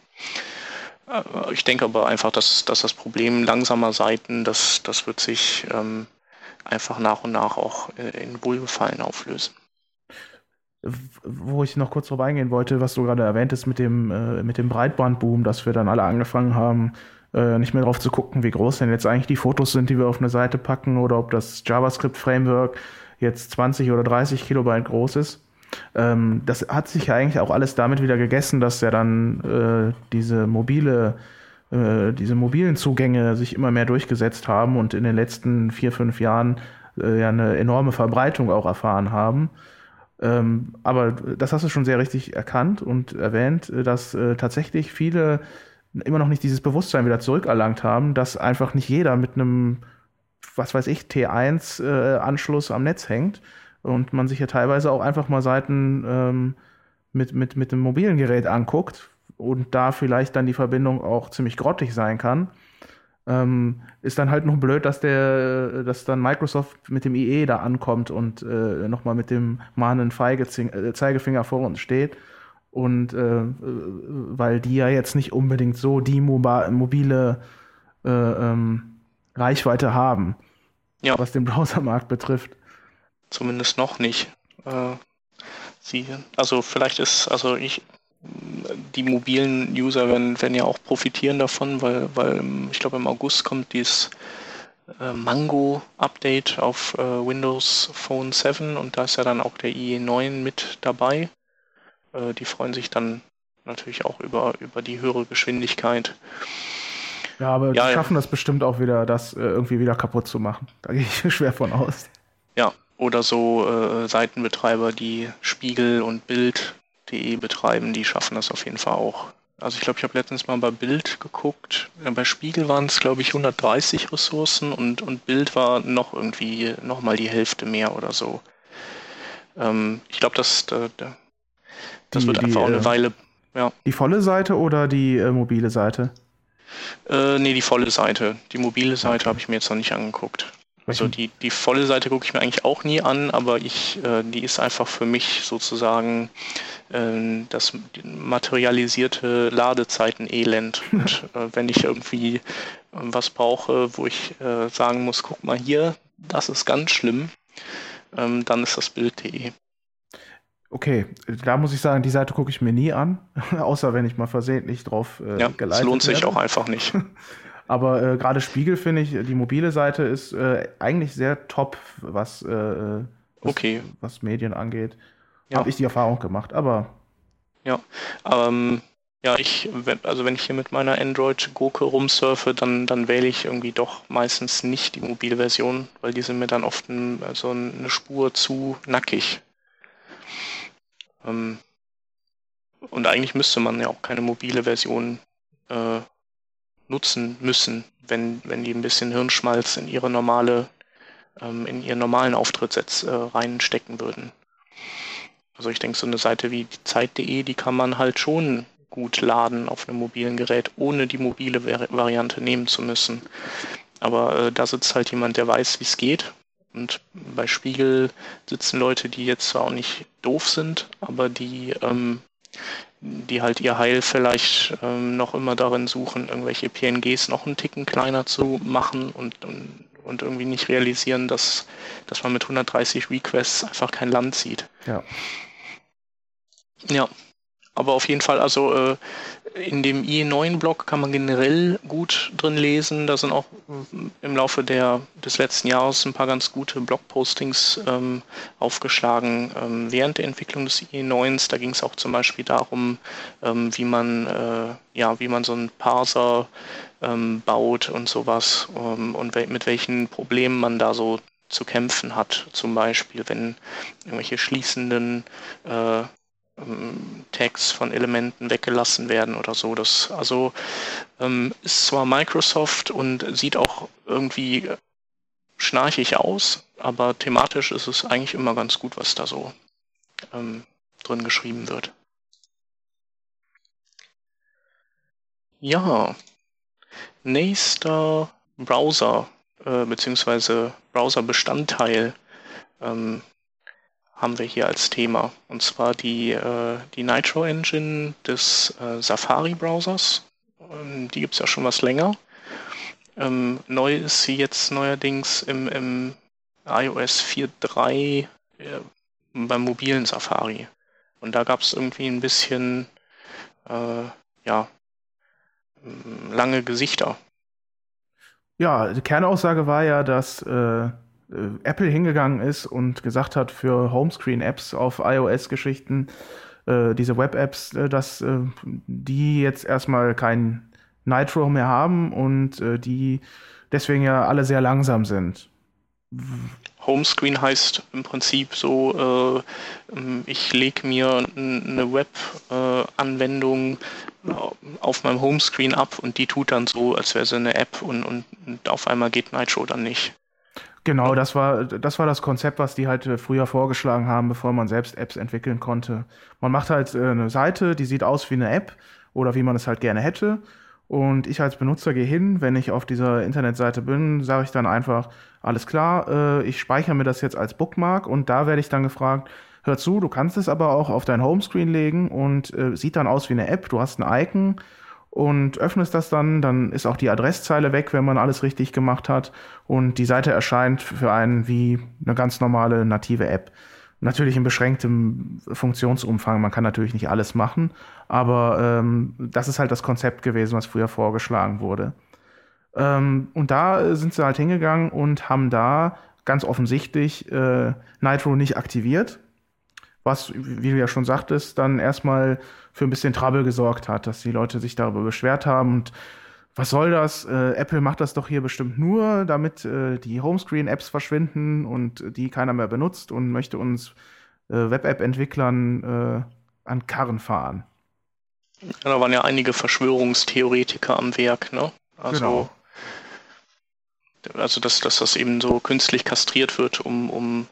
Äh, ich denke aber einfach, dass, dass das Problem langsamer Seiten, das, das wird sich ähm, einfach nach und nach auch in Wohlgefallen auflösen. Wo ich noch kurz drauf eingehen wollte, was du gerade erwähntest mit dem, äh, mit dem Breitbandboom, dass wir dann alle angefangen haben, äh, nicht mehr drauf zu gucken, wie groß denn jetzt eigentlich die Fotos sind, die wir auf eine Seite packen oder ob das JavaScript-Framework jetzt 20 oder 30 Kilobyte groß ist. Ähm, das hat sich ja eigentlich auch alles damit wieder gegessen, dass ja dann äh, diese mobile äh, diese mobilen Zugänge sich immer mehr durchgesetzt haben und in den letzten vier, fünf Jahren äh, ja eine enorme Verbreitung auch erfahren haben. Ähm, aber das hast du schon sehr richtig erkannt und erwähnt, äh, dass äh, tatsächlich viele immer noch nicht dieses Bewusstsein wieder zurückerlangt haben, dass einfach nicht jeder mit einem, was weiß ich, T1-Anschluss äh, am Netz hängt und man sich ja teilweise auch einfach mal Seiten ähm, mit, mit, mit einem mobilen Gerät anguckt, und da vielleicht dann die Verbindung auch ziemlich grottig sein kann. Ähm, ist dann halt nur blöd, dass der, dass dann Microsoft mit dem IE da ankommt und äh, nochmal mit dem mahnenden äh, Zeigefinger vor uns steht. Und äh, weil die ja jetzt nicht unbedingt so die mobile äh, ähm, Reichweite haben, ja. was den Browsermarkt betrifft. Zumindest noch nicht. Äh, sie, also vielleicht ist, also ich, die mobilen User werden, werden ja auch profitieren davon, weil, weil ich glaube im August kommt dieses äh, Mango-Update auf äh, Windows Phone 7 und da ist ja dann auch der IE9 mit dabei. Äh, die freuen sich dann natürlich auch über, über die höhere Geschwindigkeit. Ja, aber ja, die schaffen ja. das bestimmt auch wieder, das äh, irgendwie wieder kaputt zu machen. Da gehe ich schwer von aus. Ja, oder so äh, Seitenbetreiber, die Spiegel und Bild.de betreiben, die schaffen das auf jeden Fall auch. Also ich glaube, ich habe letztens mal bei Bild geguckt. Bei Spiegel waren es, glaube ich, 130 Ressourcen und, und Bild war noch irgendwie noch mal die Hälfte mehr oder so. Ähm, ich glaube, das, da, das die, wird einfach die, auch eine äh, Weile. Ja. Die volle Seite oder die äh, mobile Seite? Äh, nee, die volle Seite. Die mobile Seite okay. habe ich mir jetzt noch nicht angeguckt. Also die, die volle Seite gucke ich mir eigentlich auch nie an, aber ich, äh, die ist einfach für mich sozusagen äh, das materialisierte Ladezeiten-Elend. Und äh, wenn ich irgendwie ähm, was brauche, wo ich äh, sagen muss, guck mal hier, das ist ganz schlimm, ähm, dann ist das Bild.de. Okay, da muss ich sagen, die Seite gucke ich mir nie an, außer wenn ich mal versehentlich drauf äh, ja, geleitet Das lohnt sich werde. auch einfach nicht. Aber äh, gerade Spiegel finde ich, die mobile Seite ist äh, eigentlich sehr top, was, äh, was, okay. was Medien angeht. Ja. Habe ich die Erfahrung gemacht, aber. Ja, ähm, ja, ich, also wenn ich hier mit meiner Android-Gurke rumsurfe, dann, dann wähle ich irgendwie doch meistens nicht die mobile Version, weil die sind mir dann oft ein, also eine Spur zu nackig. Ähm, und eigentlich müsste man ja auch keine mobile Version äh, nutzen müssen, wenn, wenn die ein bisschen Hirnschmalz in ihre normale, ähm, in ihren normalen Auftrittssets äh, reinstecken würden. Also ich denke, so eine Seite wie Zeit.de, die kann man halt schon gut laden auf einem mobilen Gerät, ohne die mobile Variante nehmen zu müssen. Aber äh, da sitzt halt jemand, der weiß, wie es geht. Und bei Spiegel sitzen Leute, die jetzt zwar auch nicht doof sind, aber die ähm, die halt ihr Heil vielleicht ähm, noch immer darin suchen, irgendwelche PNGs noch einen Ticken kleiner zu machen und, und, und irgendwie nicht realisieren, dass, dass man mit 130 Requests einfach kein Land sieht. Ja. Ja, aber auf jeden Fall, also äh, in dem IE9-Blog kann man generell gut drin lesen. Da sind auch im Laufe der, des letzten Jahres ein paar ganz gute Blogpostings ähm, aufgeschlagen ähm, während der Entwicklung des IE9s. Da ging es auch zum Beispiel darum, ähm, wie man äh, ja, wie man so einen Parser ähm, baut und sowas ähm, und we mit welchen Problemen man da so zu kämpfen hat. Zum Beispiel, wenn irgendwelche schließenden äh, ähm, Tags von Elementen weggelassen werden oder so. Das also ähm, ist zwar Microsoft und sieht auch irgendwie schnarchig aus, aber thematisch ist es eigentlich immer ganz gut, was da so ähm, drin geschrieben wird. Ja, nächster Browser äh, beziehungsweise Browser-Bestandteil ähm, haben wir hier als Thema. Und zwar die, äh, die Nitro Engine des äh, Safari-Browsers. Ähm, die gibt es ja schon was länger. Ähm, neu ist sie jetzt neuerdings im, im iOS 4.3 äh, beim mobilen Safari. Und da gab es irgendwie ein bisschen, äh, ja, lange Gesichter. Ja, die Kernaussage war ja, dass äh, Apple hingegangen ist und gesagt hat, für Homescreen-Apps auf iOS-Geschichten, äh, diese Web-Apps, äh, dass äh, die jetzt erstmal kein Nitro mehr haben und äh, die deswegen ja alle sehr langsam sind. Homescreen heißt im Prinzip so, äh, ähm, ich lege mir eine Web-Anwendung auf meinem Homescreen ab und die tut dann so, als wäre sie eine App und, und auf einmal geht Nitro dann nicht. Genau, das war, das war das Konzept, was die halt äh, früher vorgeschlagen haben, bevor man selbst Apps entwickeln konnte. Man macht halt äh, eine Seite, die sieht aus wie eine App oder wie man es halt gerne hätte. Und ich als Benutzer gehe hin, wenn ich auf dieser Internetseite bin, sage ich dann einfach, alles klar, äh, ich speichere mir das jetzt als Bookmark und da werde ich dann gefragt, hör zu, du kannst es aber auch auf dein Homescreen legen und sieht dann aus wie eine App, du hast ein Icon und öffnest das dann, dann ist auch die Adresszeile weg, wenn man alles richtig gemacht hat und die Seite erscheint für einen wie eine ganz normale native App. Natürlich in beschränktem Funktionsumfang. Man kann natürlich nicht alles machen, aber ähm, das ist halt das Konzept gewesen, was früher vorgeschlagen wurde. Ähm, und da sind sie halt hingegangen und haben da ganz offensichtlich äh, Nitro nicht aktiviert, was, wie du ja schon sagtest, dann erstmal für ein bisschen Trouble gesorgt hat, dass die Leute sich darüber beschwert haben und was soll das? Äh, Apple macht das doch hier bestimmt nur, damit äh, die Homescreen-Apps verschwinden und die keiner mehr benutzt und möchte uns äh, Web-App-Entwicklern äh, an Karren fahren. Ja, da waren ja einige Verschwörungstheoretiker am Werk, ne? Also, genau. Also dass, dass das eben so künstlich kastriert wird, um, um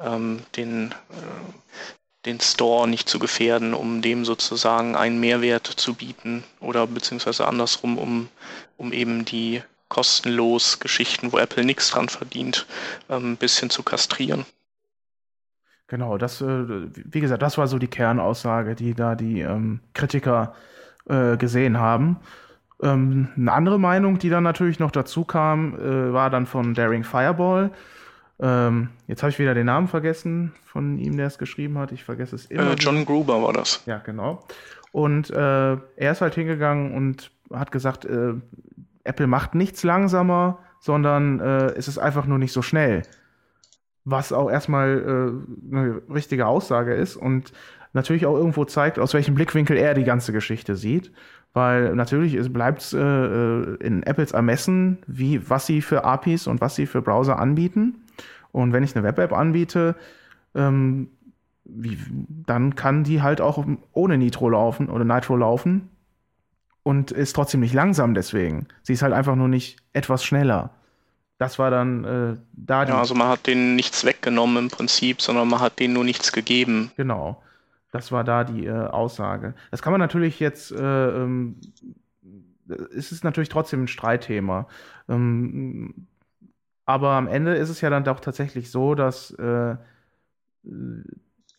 ähm, den äh, den Store nicht zu gefährden, um dem sozusagen einen Mehrwert zu bieten oder beziehungsweise andersrum, um, um eben die kostenlos Geschichten, wo Apple nichts dran verdient, ähm, ein bisschen zu kastrieren. Genau, das, äh, wie gesagt, das war so die Kernaussage, die da die ähm, Kritiker äh, gesehen haben. Ähm, eine andere Meinung, die dann natürlich noch dazu kam, äh, war dann von Daring Fireball. Ähm, jetzt habe ich wieder den Namen vergessen von ihm, der es geschrieben hat. Ich vergesse es immer. Äh, John Gruber war das. Ja, genau. Und äh, er ist halt hingegangen und hat gesagt, äh, Apple macht nichts langsamer, sondern äh, es ist einfach nur nicht so schnell. Was auch erstmal äh, eine richtige Aussage ist und natürlich auch irgendwo zeigt, aus welchem Blickwinkel er die ganze Geschichte sieht. Weil natürlich bleibt es äh, in Apples Ermessen, wie, was sie für APIs und was sie für Browser anbieten. Und wenn ich eine Web-App anbiete, ähm, wie, dann kann die halt auch ohne Nitro laufen oder Nitro laufen und ist trotzdem nicht langsam deswegen. Sie ist halt einfach nur nicht etwas schneller. Das war dann äh, da. Ja, also man hat denen nichts weggenommen im Prinzip, sondern man hat denen nur nichts gegeben. Genau. Das war da die äh, Aussage. Das kann man natürlich jetzt, äh, ähm, es ist natürlich trotzdem ein Streitthema. Ähm, aber am Ende ist es ja dann doch tatsächlich so, dass äh,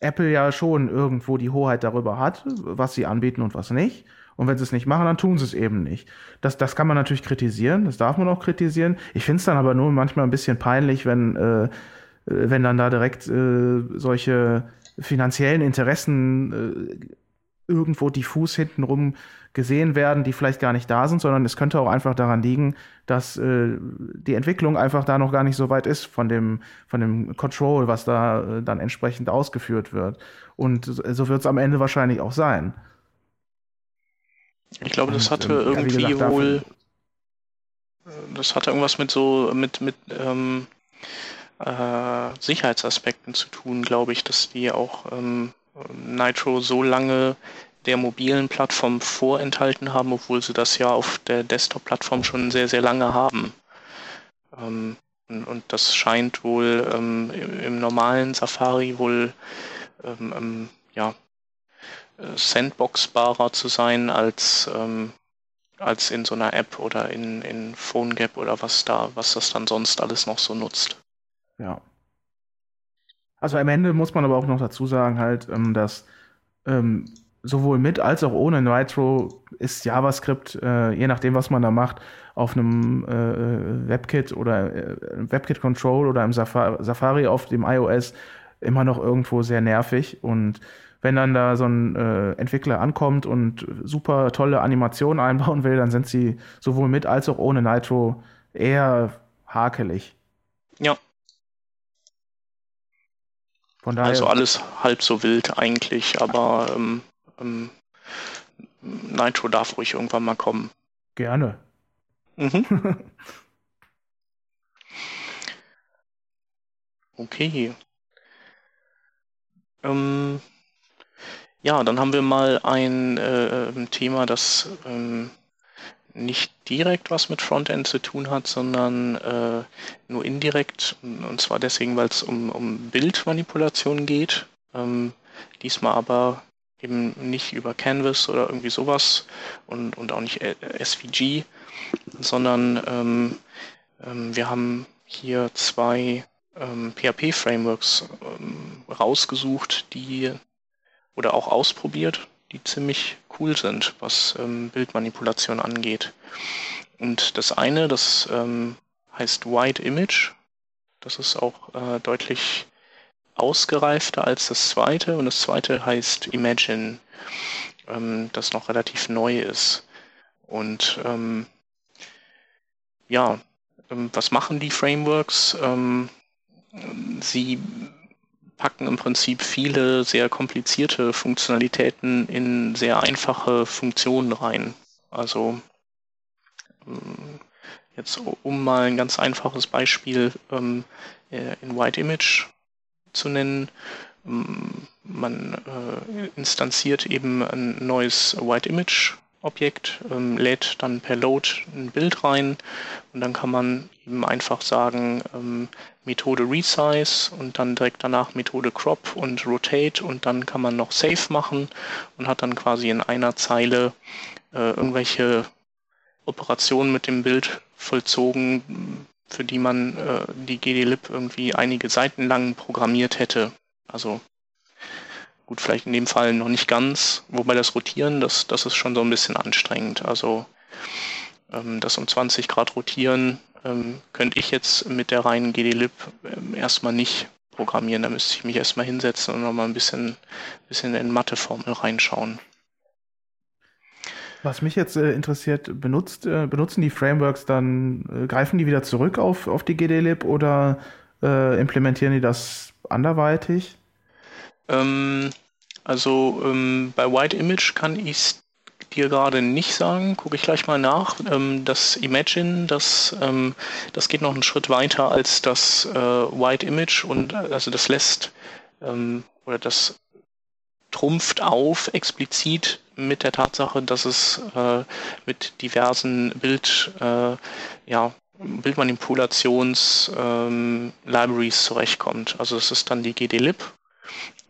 Apple ja schon irgendwo die Hoheit darüber hat, was sie anbieten und was nicht. Und wenn sie es nicht machen, dann tun sie es eben nicht. Das, das kann man natürlich kritisieren, das darf man auch kritisieren. Ich finde es dann aber nur manchmal ein bisschen peinlich, wenn, äh, wenn dann da direkt äh, solche finanziellen Interessen äh, irgendwo diffus hintenrum gesehen werden, die vielleicht gar nicht da sind, sondern es könnte auch einfach daran liegen, dass äh, die Entwicklung einfach da noch gar nicht so weit ist von dem, von dem Control, was da äh, dann entsprechend ausgeführt wird. Und so wird es am Ende wahrscheinlich auch sein. Ich glaube, das hatte Und, ähm, irgendwie ja, gesagt, wohl, das hatte irgendwas mit so, mit, mit ähm, äh, Sicherheitsaspekten zu tun, glaube ich, dass die auch ähm, Nitro so lange der mobilen Plattform vorenthalten haben, obwohl sie das ja auf der Desktop-Plattform schon sehr, sehr lange haben. Ähm, und, und, das scheint wohl ähm, im, im, normalen Safari wohl ähm, ähm ja, äh, sandboxbarer zu sein als, ähm, als in so einer App oder in, in PhoneGap oder was da, was das dann sonst alles noch so nutzt. Ja. Also am Ende muss man aber auch noch dazu sagen, halt, ähm, dass sowohl mit als auch ohne Nitro ist JavaScript, äh, je nachdem, was man da macht, auf einem äh, WebKit oder äh, WebKit Control oder im Safari, Safari auf dem iOS immer noch irgendwo sehr nervig. Und wenn dann da so ein äh, Entwickler ankommt und super tolle Animationen einbauen will, dann sind sie sowohl mit als auch ohne Nitro eher hakelig. Ja. Also alles halb so wild eigentlich, aber ähm, ähm, Nitro darf ruhig irgendwann mal kommen. Gerne. Mhm. okay. Ähm, ja, dann haben wir mal ein äh, Thema, das ähm, nicht direkt was mit Frontend zu tun hat, sondern äh, nur indirekt. Und zwar deswegen, weil es um, um Bildmanipulation geht. Ähm, diesmal aber eben nicht über Canvas oder irgendwie sowas und, und auch nicht SVG, sondern ähm, ähm, wir haben hier zwei ähm, PHP-Frameworks ähm, rausgesucht, die oder auch ausprobiert, die ziemlich cool sind, was ähm, Bildmanipulation angeht. Und das eine, das ähm, heißt White Image. Das ist auch äh, deutlich ausgereifter als das zweite. Und das zweite heißt Imagine, ähm, das noch relativ neu ist. Und ähm, ja, ähm, was machen die Frameworks? Ähm, sie packen im Prinzip viele sehr komplizierte Funktionalitäten in sehr einfache Funktionen rein. Also ähm, jetzt um mal ein ganz einfaches Beispiel ähm, äh, in White Image zu nennen. Ähm, man äh, instanziert eben ein neues White Image Objekt, ähm, lädt dann per Load ein Bild rein und dann kann man eben einfach sagen, ähm, Methode Resize und dann direkt danach Methode Crop und Rotate und dann kann man noch Save machen und hat dann quasi in einer Zeile äh, irgendwelche Operationen mit dem Bild vollzogen, für die man äh, die GDLib irgendwie einige Seiten lang programmiert hätte. Also Gut, vielleicht in dem Fall noch nicht ganz, wobei das Rotieren, das, das ist schon so ein bisschen anstrengend. Also ähm, das um 20 Grad rotieren ähm, könnte ich jetzt mit der reinen GDLib ähm, erstmal nicht programmieren. Da müsste ich mich erstmal hinsetzen und nochmal ein bisschen, bisschen in Matheformel reinschauen. Was mich jetzt äh, interessiert, benutzt, äh, benutzen die Frameworks dann, äh, greifen die wieder zurück auf, auf die GDLib oder äh, implementieren die das anderweitig? Ähm, also ähm, bei White Image kann ich dir gerade nicht sagen, gucke ich gleich mal nach. Ähm, das Imagine, das, ähm, das geht noch einen Schritt weiter als das äh, White Image und also das lässt ähm, oder das trumpft auf explizit mit der Tatsache, dass es äh, mit diversen Bild, äh, ja, Bildmanipulations-Libraries ähm, zurechtkommt. Also es ist dann die GDLib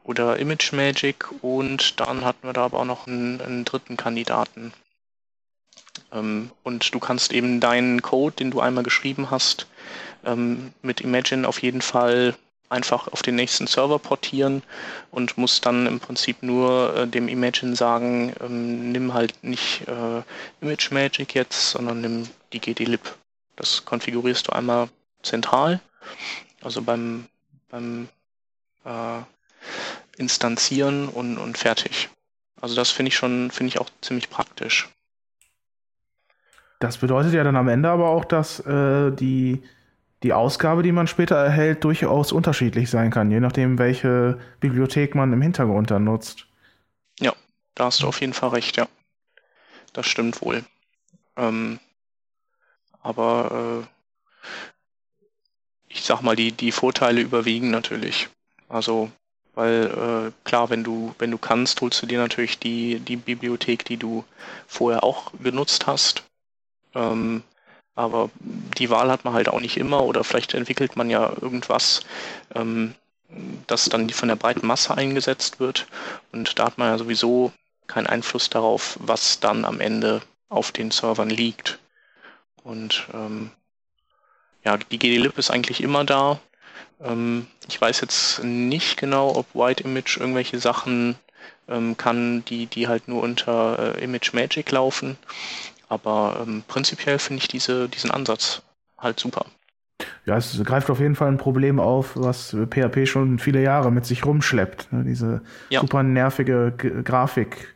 oder ImageMagick und dann hatten wir da aber auch noch einen, einen dritten Kandidaten. Ähm, und du kannst eben deinen Code, den du einmal geschrieben hast, ähm, mit Imagine auf jeden Fall einfach auf den nächsten Server portieren und musst dann im Prinzip nur äh, dem Imagine sagen, ähm, nimm halt nicht äh, ImageMagick jetzt, sondern nimm die GDLib. Das konfigurierst du einmal zentral, also beim, beim äh, instanzieren und, und fertig. Also das finde ich schon, finde ich auch ziemlich praktisch. Das bedeutet ja dann am Ende aber auch, dass äh, die, die Ausgabe, die man später erhält, durchaus unterschiedlich sein kann, je nachdem, welche Bibliothek man im Hintergrund dann nutzt. Ja, da hast du auf jeden Fall recht, ja. Das stimmt wohl. Ähm, aber äh, ich sag mal, die, die Vorteile überwiegen natürlich. Also weil äh, klar, wenn du, wenn du kannst, holst du dir natürlich die, die Bibliothek, die du vorher auch genutzt hast. Ähm, aber die Wahl hat man halt auch nicht immer oder vielleicht entwickelt man ja irgendwas, ähm, das dann von der breiten Masse eingesetzt wird. Und da hat man ja sowieso keinen Einfluss darauf, was dann am Ende auf den Servern liegt. Und ähm, ja, die GDLib ist eigentlich immer da. Ähm, ich weiß jetzt nicht genau, ob White Image irgendwelche Sachen ähm, kann, die, die halt nur unter äh, Image Magic laufen. Aber ähm, prinzipiell finde ich diese, diesen Ansatz halt super. Ja, es greift auf jeden Fall ein Problem auf, was PHP schon viele Jahre mit sich rumschleppt. Ne? Diese ja. super nervige G Grafik,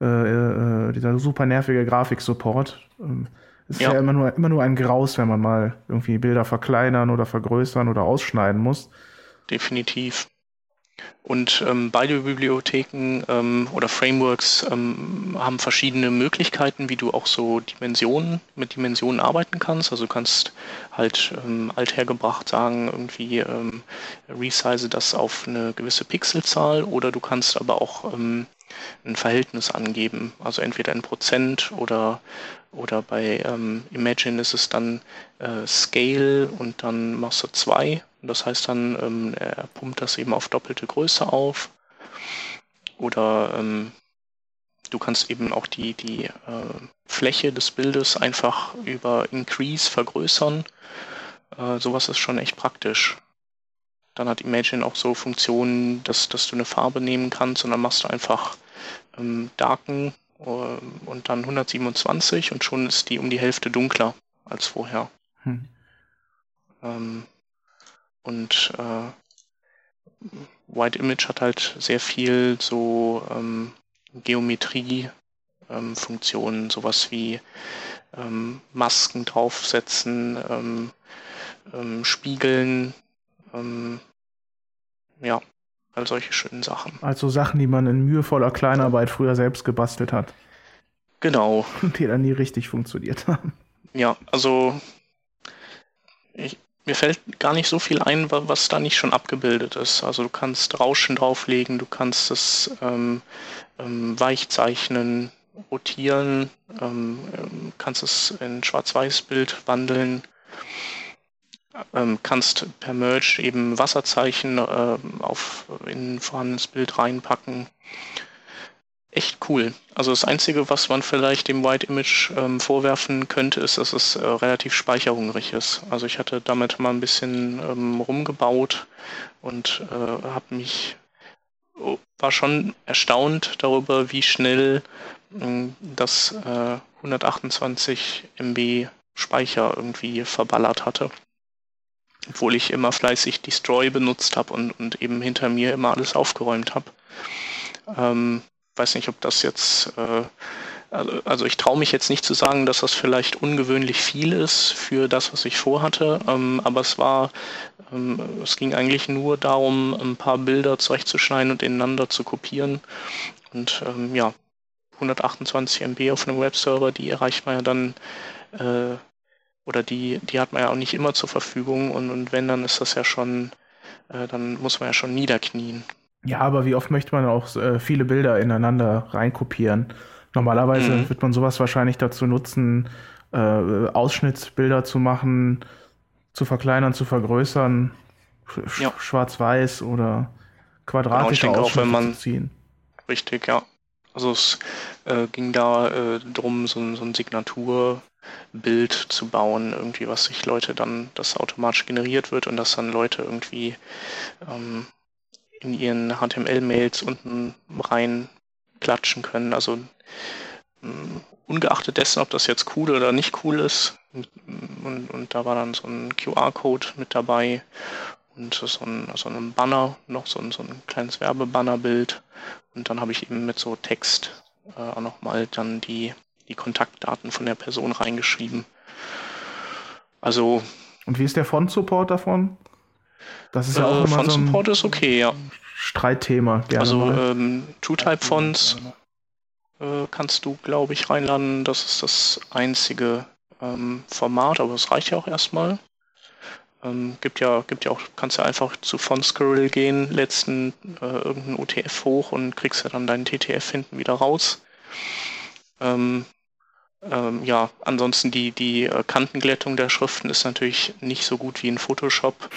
äh, äh, dieser super nervige Grafik-Support. Ähm, ist ja. ja, immer, nur, immer nur ein Graus, wenn man mal irgendwie Bilder verkleinern oder vergrößern oder ausschneiden muss. Definitiv. Und ähm, beide Bibliotheken ähm, oder Frameworks ähm, haben verschiedene Möglichkeiten, wie du auch so Dimensionen mit Dimensionen arbeiten kannst. Also du kannst halt ähm, althergebracht sagen, irgendwie ähm, resize das auf eine gewisse Pixelzahl oder du kannst aber auch ähm, ein Verhältnis angeben. Also entweder in Prozent oder oder bei ähm, Imagine ist es dann äh, Scale und dann du 2. Das heißt dann, ähm, er pumpt das eben auf doppelte Größe auf. oder ähm, du kannst eben auch die, die äh, Fläche des Bildes einfach über Increase vergrößern. Äh, sowas ist schon echt praktisch. Dann hat Imagine auch so Funktionen, dass, dass du eine Farbe nehmen kannst und dann machst du einfach ähm, Darken und dann 127 und schon ist die um die Hälfte dunkler als vorher. Hm. Ähm, und äh, White Image hat halt sehr viel so ähm, Geometrie-Funktionen, ähm, sowas wie ähm, Masken draufsetzen, ähm, ähm, Spiegeln, ähm, ja, all solche schönen Sachen. Also Sachen, die man in mühevoller Kleinarbeit früher selbst gebastelt hat. Genau. Und die dann nie richtig funktioniert haben. Ja, also ich, mir fällt gar nicht so viel ein, was da nicht schon abgebildet ist. Also du kannst Rauschen drauflegen, du kannst es ähm, ähm, weich zeichnen, rotieren, ähm, ähm kannst es in Schwarz-Weiß-Bild wandeln, ähm, kannst per Merge eben Wasserzeichen äh, auf in ein vorhandenes Bild reinpacken echt cool. Also das Einzige, was man vielleicht dem White Image ähm, vorwerfen könnte, ist, dass es äh, relativ speicherhungrig ist. Also ich hatte damit mal ein bisschen ähm, rumgebaut und äh, habe mich oh, war schon erstaunt darüber, wie schnell äh, das 128 MB Speicher irgendwie verballert hatte. Obwohl ich immer fleißig Destroy benutzt habe und, und eben hinter mir immer alles aufgeräumt habe. Ähm, weiß nicht, ob das jetzt, äh, also, also ich traue mich jetzt nicht zu sagen, dass das vielleicht ungewöhnlich viel ist für das, was ich vorhatte, ähm, aber es war, ähm, es ging eigentlich nur darum, ein paar Bilder zurechtzuschneiden und ineinander zu kopieren. Und ähm, ja, 128 MB auf einem Webserver, die erreicht man ja dann, äh, oder die, die hat man ja auch nicht immer zur Verfügung und, und wenn, dann ist das ja schon, äh, dann muss man ja schon niederknien. Ja, aber wie oft möchte man auch äh, viele Bilder ineinander reinkopieren? Normalerweise mhm. wird man sowas wahrscheinlich dazu nutzen, äh, Ausschnittsbilder zu machen, zu verkleinern, zu vergrößern, sch ja. schwarz-weiß oder quadratische genau, Ausschnitte auch, wenn man, zu ziehen. Richtig, ja. Also es äh, ging da äh, drum, so, so ein Signaturbild zu bauen, irgendwie, was sich Leute dann, das automatisch generiert wird und das dann Leute irgendwie ähm, in ihren HTML-Mails unten rein klatschen können. Also mm, ungeachtet dessen, ob das jetzt cool oder nicht cool ist. Und, und da war dann so ein QR-Code mit dabei und so ein, so ein Banner, noch so ein, so ein kleines Werbebannerbild. Und dann habe ich eben mit so Text äh, auch nochmal dann die, die Kontaktdaten von der Person reingeschrieben. Also. Und wie ist der Font-Support davon? Das ist ja auch äh, immer Font so ein Support ist okay, ja. Streitthema. Gerne also ähm, TrueType-Fonts äh, kannst du, glaube ich, reinladen. Das ist das einzige ähm, Format, aber es reicht ja auch erstmal. Ähm, gibt ja, gibt ja auch, kannst ja einfach zu FontSquirrel gehen, letzten äh, irgendeinen UTF hoch und kriegst ja dann deinen TTF hinten wieder raus. Ähm, ähm, ja, ansonsten die, die äh, Kantenglättung der Schriften ist natürlich nicht so gut wie in Photoshop.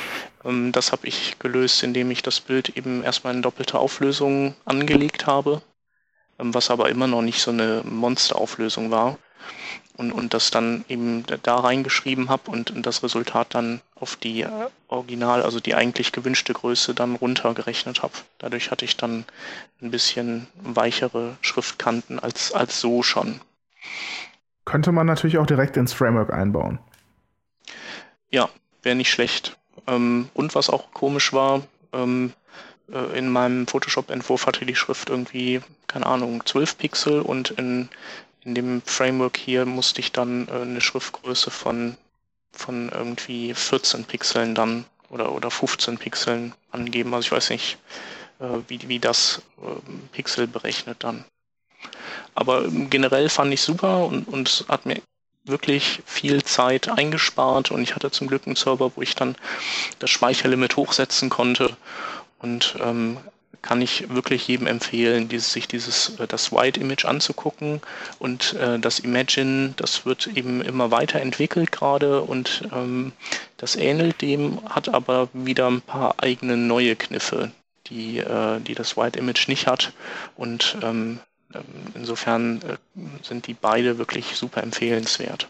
Ähm, das habe ich gelöst, indem ich das Bild eben erstmal in doppelter Auflösung angelegt habe, ähm, was aber immer noch nicht so eine Monsterauflösung war. Und, und das dann eben da reingeschrieben habe und, und das Resultat dann auf die äh, Original, also die eigentlich gewünschte Größe dann runtergerechnet habe. Dadurch hatte ich dann ein bisschen weichere Schriftkanten als, als so schon. Könnte man natürlich auch direkt ins Framework einbauen. Ja, wäre nicht schlecht. Ähm, und was auch komisch war, ähm, äh, in meinem Photoshop-Entwurf hatte die Schrift irgendwie, keine Ahnung, 12 Pixel und in, in dem Framework hier musste ich dann äh, eine Schriftgröße von, von irgendwie 14 Pixeln dann oder, oder 15 Pixeln angeben. Also ich weiß nicht, äh, wie, wie das äh, Pixel berechnet dann. Aber generell fand ich super und, und hat mir wirklich viel Zeit eingespart und ich hatte zum Glück einen Server, wo ich dann das Speicherlimit hochsetzen konnte und ähm, kann ich wirklich jedem empfehlen, dieses, sich dieses äh, das White Image anzugucken und äh, das Imagine, das wird eben immer weiterentwickelt gerade und ähm, das ähnelt dem, hat aber wieder ein paar eigene neue Kniffe, die, äh, die das White Image nicht hat. Und ähm, insofern äh, sind die beide wirklich super empfehlenswert.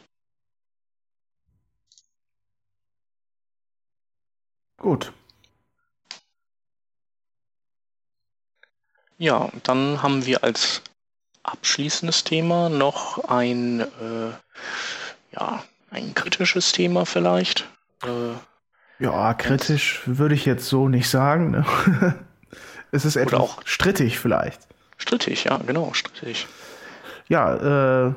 Gut. Ja, dann haben wir als abschließendes Thema noch ein, äh, ja, ein kritisches Thema vielleicht. Äh, ja, kritisch würde ich jetzt so nicht sagen. Ne? es ist etwas auch strittig vielleicht. Strittig, ja, genau, strittig. Ja, äh,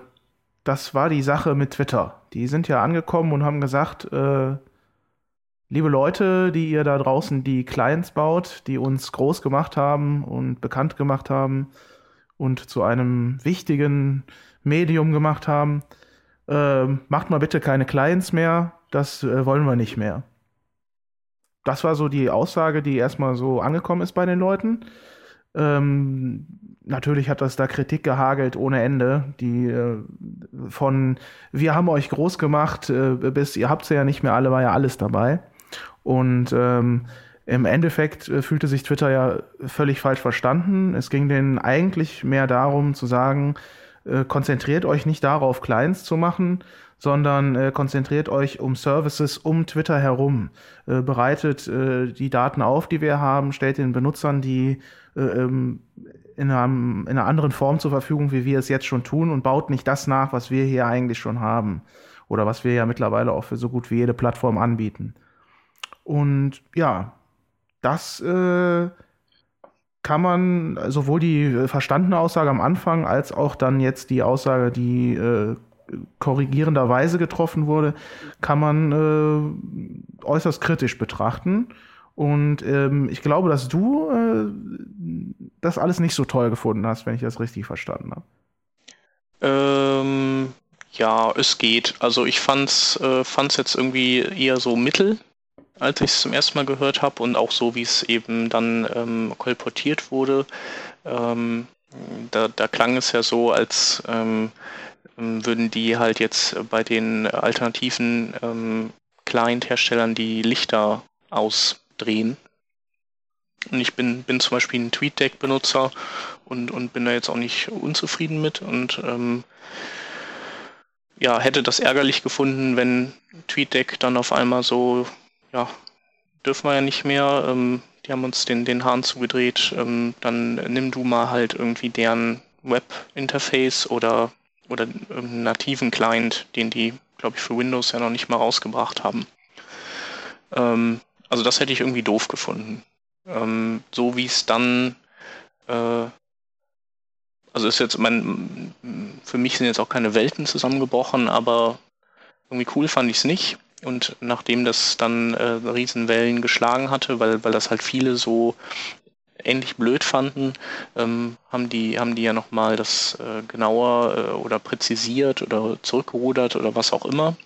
das war die Sache mit Twitter. Die sind ja angekommen und haben gesagt, äh, liebe Leute, die ihr da draußen die Clients baut, die uns groß gemacht haben und bekannt gemacht haben und zu einem wichtigen Medium gemacht haben, äh, macht mal bitte keine Clients mehr, das äh, wollen wir nicht mehr. Das war so die Aussage, die erstmal so angekommen ist bei den Leuten. Ähm, natürlich hat das da Kritik gehagelt ohne Ende, die äh, von wir haben euch groß gemacht äh, bis ihr habt sie ja nicht mehr alle, war ja alles dabei. Und ähm, im Endeffekt äh, fühlte sich Twitter ja völlig falsch verstanden. Es ging denen eigentlich mehr darum zu sagen, äh, konzentriert euch nicht darauf, Clients zu machen, sondern äh, konzentriert euch um Services um Twitter herum. Äh, bereitet äh, die Daten auf, die wir haben, stellt den Benutzern die äh, ähm, in, einem, in einer anderen Form zur Verfügung, wie wir es jetzt schon tun und baut nicht das nach, was wir hier eigentlich schon haben oder was wir ja mittlerweile auch für so gut wie jede Plattform anbieten. Und ja, das äh, kann man sowohl die verstandene Aussage am Anfang als auch dann jetzt die Aussage, die äh, korrigierenderweise getroffen wurde, kann man äh, äußerst kritisch betrachten. Und ähm, ich glaube, dass du äh, das alles nicht so toll gefunden hast, wenn ich das richtig verstanden habe. Ähm, ja, es geht. Also ich fand's, äh, jetzt irgendwie eher so mittel, als ich es zum ersten Mal gehört habe und auch so, wie es eben dann ähm, kolportiert wurde. Ähm, da, da klang es ja so, als ähm, würden die halt jetzt bei den alternativen ähm, Client-Herstellern die Lichter ausdrehen. Und ich bin, bin zum Beispiel ein TweetDeck-Benutzer und, und bin da jetzt auch nicht unzufrieden mit und ähm, ja, hätte das ärgerlich gefunden, wenn TweetDeck dann auf einmal so, ja, dürfen wir ja nicht mehr, ähm, die haben uns den, den Hahn zugedreht, ähm, dann nimm du mal halt irgendwie deren Web-Interface oder oder irgendeinen nativen Client, den die, glaube ich, für Windows ja noch nicht mal rausgebracht haben. Ähm, also das hätte ich irgendwie doof gefunden. Ähm, so wie es dann, äh, also ist jetzt, mein, für mich sind jetzt auch keine Welten zusammengebrochen, aber irgendwie cool fand ich es nicht. Und nachdem das dann äh, Riesenwellen geschlagen hatte, weil, weil das halt viele so ähnlich blöd fanden, ähm, haben die haben die ja noch mal das äh, genauer äh, oder präzisiert oder zurückgerudert oder was auch immer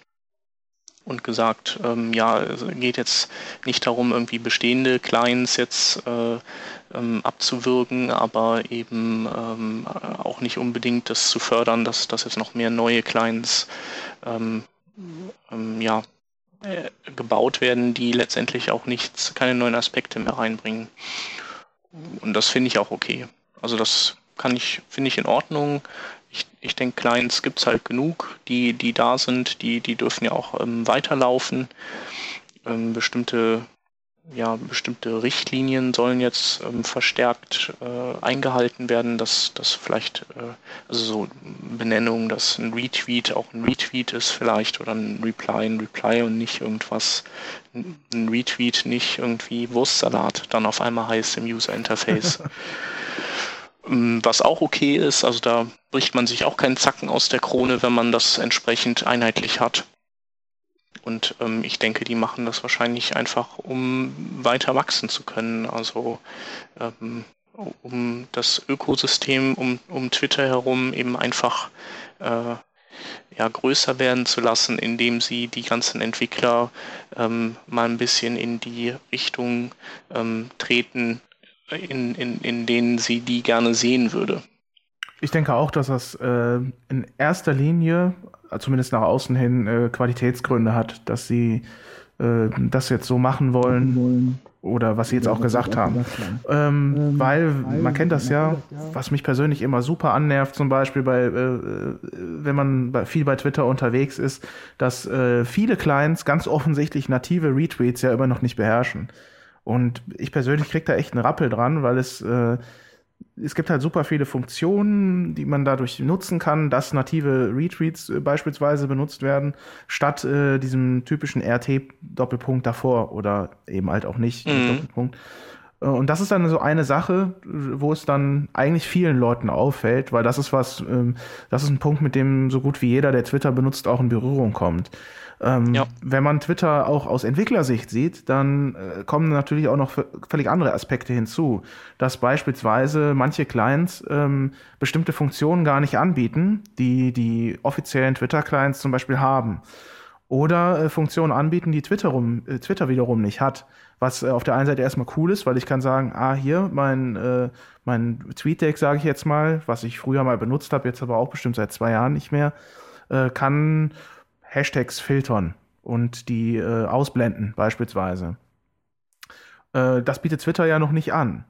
und gesagt, ähm, ja, es geht jetzt nicht darum, irgendwie bestehende Clients jetzt äh, ähm, abzuwirken, aber eben ähm, auch nicht unbedingt das zu fördern, dass, dass jetzt noch mehr neue Clients ähm, ähm, ja, äh, gebaut werden, die letztendlich auch nichts, keine neuen Aspekte mehr reinbringen. Und das finde ich auch okay. Also das kann ich, finde ich in Ordnung. Ich, ich denke, Clients gibt es halt genug, die, die da sind, die, die dürfen ja auch ähm, weiterlaufen. Ähm, bestimmte ja, bestimmte Richtlinien sollen jetzt ähm, verstärkt äh, eingehalten werden, dass das vielleicht, äh, also so Benennung, dass ein Retweet auch ein Retweet ist vielleicht oder ein Reply ein Reply und nicht irgendwas, ein Retweet nicht irgendwie Wurstsalat dann auf einmal heißt im User Interface. Ähm, was auch okay ist, also da bricht man sich auch keinen Zacken aus der Krone, wenn man das entsprechend einheitlich hat. Und ähm, ich denke, die machen das wahrscheinlich einfach, um weiter wachsen zu können. Also ähm, um das Ökosystem um, um Twitter herum eben einfach äh, ja, größer werden zu lassen, indem sie die ganzen Entwickler ähm, mal ein bisschen in die Richtung ähm, treten, in, in, in denen sie die gerne sehen würde. Ich denke auch, dass das äh, in erster Linie zumindest nach außen hin äh, Qualitätsgründe hat, dass sie äh, das jetzt so machen wollen. oder was sie jetzt auch gesagt haben. Ähm, ähm, weil man kennt das ja, was mich persönlich immer super annervt, zum Beispiel bei, äh, wenn man bei, viel bei Twitter unterwegs ist, dass äh, viele Clients ganz offensichtlich native Retweets ja immer noch nicht beherrschen. Und ich persönlich krieg da echt einen Rappel dran, weil es äh, es gibt halt super viele Funktionen, die man dadurch nutzen kann, dass native Retweets äh, beispielsweise benutzt werden, statt äh, diesem typischen RT-Doppelpunkt davor oder eben halt auch nicht mhm. Doppelpunkt. Äh, und das ist dann so eine Sache, wo es dann eigentlich vielen Leuten auffällt, weil das ist was, ähm, das ist ein Punkt, mit dem so gut wie jeder, der Twitter benutzt, auch in Berührung kommt. Ähm, ja. Wenn man Twitter auch aus Entwicklersicht sieht, dann äh, kommen natürlich auch noch völlig andere Aspekte hinzu, dass beispielsweise manche Clients ähm, bestimmte Funktionen gar nicht anbieten, die die offiziellen Twitter-Clients zum Beispiel haben. Oder äh, Funktionen anbieten, die Twitter, rum, äh, Twitter wiederum nicht hat. Was äh, auf der einen Seite erstmal cool ist, weil ich kann sagen, ah, hier, mein, äh, mein TweetDeck, sage ich jetzt mal, was ich früher mal benutzt habe, jetzt aber auch bestimmt seit zwei Jahren nicht mehr, äh, kann Hashtags filtern und die äh, ausblenden beispielsweise. Äh, das bietet Twitter ja noch nicht an.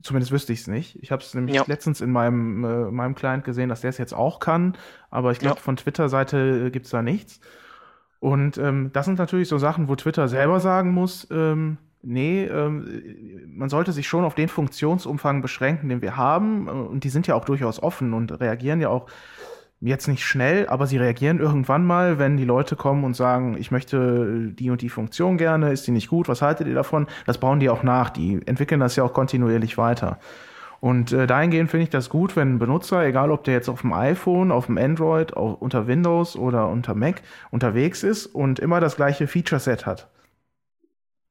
Zumindest wüsste ich es nicht. Ich habe es nämlich ja. letztens in meinem, meinem Client gesehen, dass der es jetzt auch kann, aber ich glaube, ja. von Twitter-Seite gibt es da nichts. Und ähm, das sind natürlich so Sachen, wo Twitter selber sagen muss, ähm, nee, ähm, man sollte sich schon auf den Funktionsumfang beschränken, den wir haben. Und die sind ja auch durchaus offen und reagieren ja auch jetzt nicht schnell, aber sie reagieren irgendwann mal, wenn die Leute kommen und sagen, ich möchte die und die Funktion gerne, ist die nicht gut, was haltet ihr davon? Das bauen die auch nach, die entwickeln das ja auch kontinuierlich weiter. Und äh, dahingehend finde ich das gut, wenn ein Benutzer, egal ob der jetzt auf dem iPhone, auf dem Android, auf, unter Windows oder unter Mac unterwegs ist und immer das gleiche Feature-Set hat.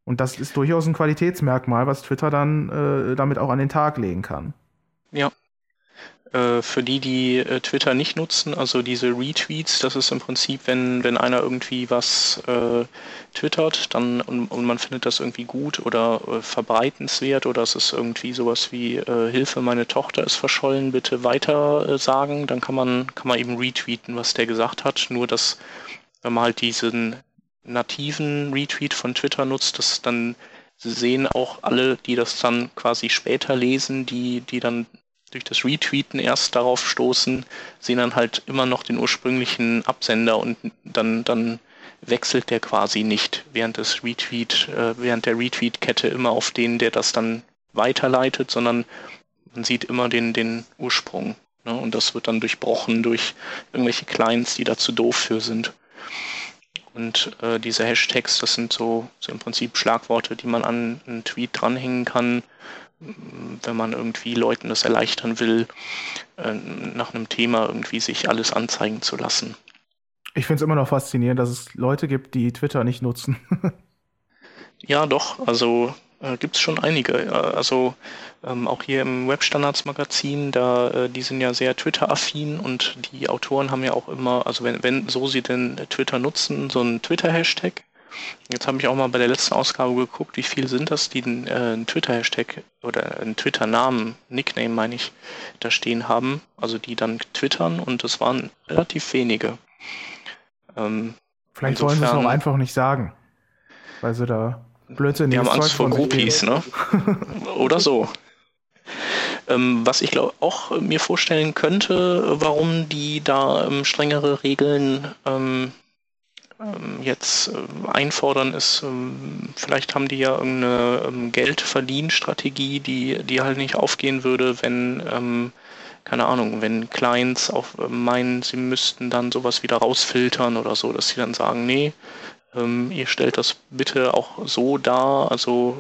Und das ist durchaus ein Qualitätsmerkmal, was Twitter dann äh, damit auch an den Tag legen kann. Ja, für die, die äh, Twitter nicht nutzen, also diese Retweets, das ist im Prinzip, wenn, wenn einer irgendwie was äh, twittert, dann und, und, man findet das irgendwie gut oder äh, verbreitenswert oder es ist irgendwie sowas wie äh, Hilfe, meine Tochter ist verschollen, bitte weiter äh, sagen, dann kann man, kann man eben retweeten, was der gesagt hat. Nur dass, wenn man halt diesen nativen Retweet von Twitter nutzt, dass dann sehen auch alle, die das dann quasi später lesen, die, die dann durch das Retweeten erst darauf stoßen, sehen dann halt immer noch den ursprünglichen Absender und dann, dann wechselt der quasi nicht während des Retweet, äh, während der Retweet-Kette immer auf den, der das dann weiterleitet, sondern man sieht immer den, den Ursprung. Ne? Und das wird dann durchbrochen durch irgendwelche Clients, die da zu doof für sind. Und äh, diese Hashtags, das sind so, so im Prinzip Schlagworte, die man an einen Tweet dranhängen kann, wenn man irgendwie Leuten das erleichtern will, äh, nach einem Thema irgendwie sich alles anzeigen zu lassen. Ich finde es immer noch faszinierend, dass es Leute gibt, die Twitter nicht nutzen. ja, doch. Also äh, gibt es schon einige. Also ähm, auch hier im Webstandards-Magazin, da äh, die sind ja sehr Twitter-affin und die Autoren haben ja auch immer, also wenn, wenn so sie denn Twitter nutzen, so einen Twitter-Hashtag Jetzt habe ich auch mal bei der letzten Ausgabe geguckt, wie viel sind das, die einen, äh, einen Twitter-Hashtag oder einen Twitter-Namen, Nickname meine ich, da stehen haben, also die dann twittern und das waren relativ wenige. Ähm, Vielleicht insofern, wollen sie es auch einfach nicht sagen, weil sie da Blödsinn Die haben Angst vor Groupies, ne? oder so. Ähm, was ich glaube auch mir vorstellen könnte, warum die da ähm, strengere Regeln ähm, jetzt äh, einfordern, ist, ähm, vielleicht haben die ja irgendeine ähm, Geldverdienstrategie, die, die halt nicht aufgehen würde, wenn, ähm, keine Ahnung, wenn Clients auch äh, meinen, sie müssten dann sowas wieder rausfiltern oder so, dass sie dann sagen, nee, ähm, ihr stellt das bitte auch so dar, also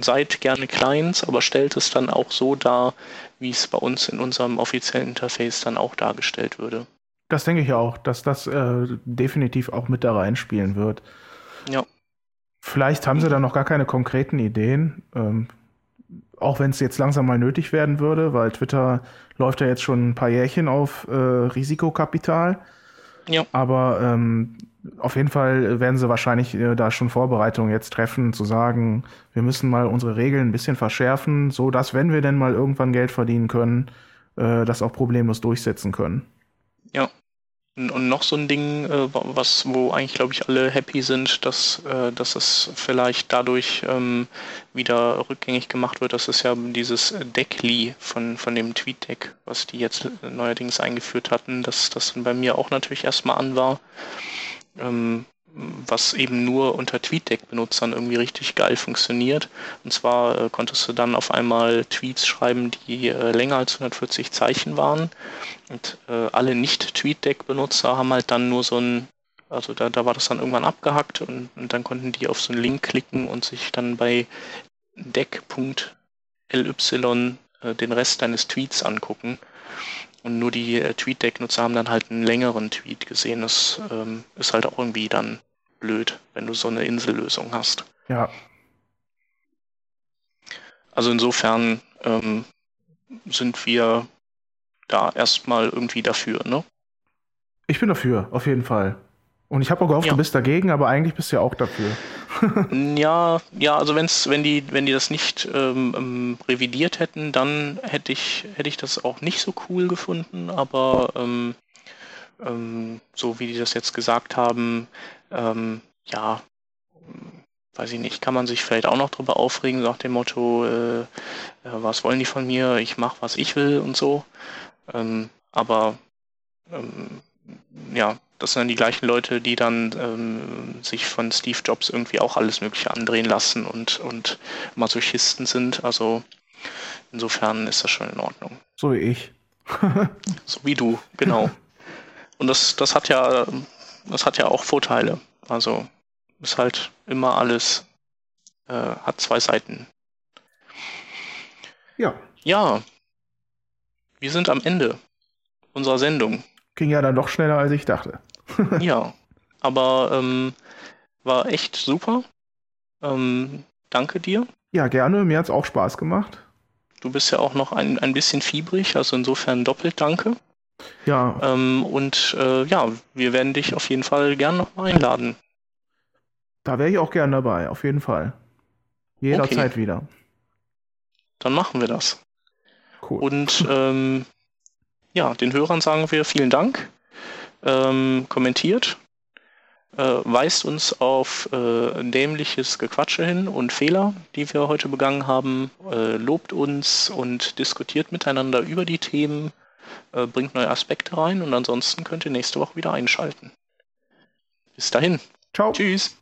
seid gerne Clients, aber stellt es dann auch so dar, wie es bei uns in unserem offiziellen Interface dann auch dargestellt würde. Das denke ich auch, dass das äh, definitiv auch mit da reinspielen wird. Ja. Vielleicht haben sie da noch gar keine konkreten Ideen, ähm, auch wenn es jetzt langsam mal nötig werden würde, weil Twitter läuft ja jetzt schon ein paar Jährchen auf äh, Risikokapital. Ja. Aber ähm, auf jeden Fall werden sie wahrscheinlich äh, da schon Vorbereitungen jetzt treffen, zu sagen, wir müssen mal unsere Regeln ein bisschen verschärfen, so dass, wenn wir denn mal irgendwann Geld verdienen können, äh, das auch problemlos durchsetzen können. Ja. Und noch so ein Ding, äh, was, wo eigentlich, glaube ich, alle happy sind, dass, äh, dass es vielleicht dadurch ähm, wieder rückgängig gemacht wird. Das ist ja dieses Deckli von, von dem TweetDeck, was die jetzt neuerdings eingeführt hatten, dass das bei mir auch natürlich erstmal an war. Ähm, was eben nur unter TweetDeck-Benutzern irgendwie richtig geil funktioniert. Und zwar äh, konntest du dann auf einmal Tweets schreiben, die äh, länger als 140 Zeichen waren. Und äh, alle Nicht-TweetDeck-Benutzer haben halt dann nur so ein, also da, da war das dann irgendwann abgehackt und, und dann konnten die auf so einen Link klicken und sich dann bei deck.ly äh, den Rest deines Tweets angucken. Und nur die äh, TweetDeck-Nutzer haben dann halt einen längeren Tweet gesehen. Das ähm, ist halt auch irgendwie dann blöd, wenn du so eine Insellösung hast. Ja. Also insofern ähm, sind wir da erstmal irgendwie dafür, ne? Ich bin dafür, auf jeden Fall. Und ich habe auch gehofft, ja. du bist dagegen, aber eigentlich bist du ja auch dafür. ja, ja, also wenn's, wenn die, wenn die das nicht ähm, ähm, revidiert hätten, dann hätte ich, hätte ich das auch nicht so cool gefunden, aber ähm, ähm so wie die das jetzt gesagt haben, ähm, ja, weiß ich nicht, kann man sich vielleicht auch noch drüber aufregen, nach dem Motto, äh, äh, was wollen die von mir, ich mache, was ich will und so. Ähm, aber ähm, ja, das sind dann die gleichen Leute, die dann ähm, sich von Steve Jobs irgendwie auch alles Mögliche andrehen lassen und, und Masochisten sind. Also insofern ist das schon in Ordnung. So wie ich. so wie du, genau. Und das, das hat ja, das hat ja auch Vorteile. Also ist halt immer alles, äh, hat zwei Seiten. Ja. Ja. Wir sind am Ende unserer Sendung. Ging ja dann doch schneller, als ich dachte. ja, aber ähm, war echt super. Ähm, danke dir. Ja, gerne. Mir hat es auch Spaß gemacht. Du bist ja auch noch ein, ein bisschen fiebrig, also insofern doppelt danke. Ja. Ähm, und äh, ja, wir werden dich auf jeden Fall gern noch mal einladen. Da wäre ich auch gern dabei, auf jeden Fall. Jederzeit okay. wieder. Dann machen wir das. Cool. Und ähm, ja, den Hörern sagen wir vielen Dank. Ähm, kommentiert, äh, weist uns auf äh, dämliches Gequatsche hin und Fehler, die wir heute begangen haben, äh, lobt uns und diskutiert miteinander über die Themen, äh, bringt neue Aspekte rein und ansonsten könnt ihr nächste Woche wieder einschalten. Bis dahin. Ciao. Tschüss.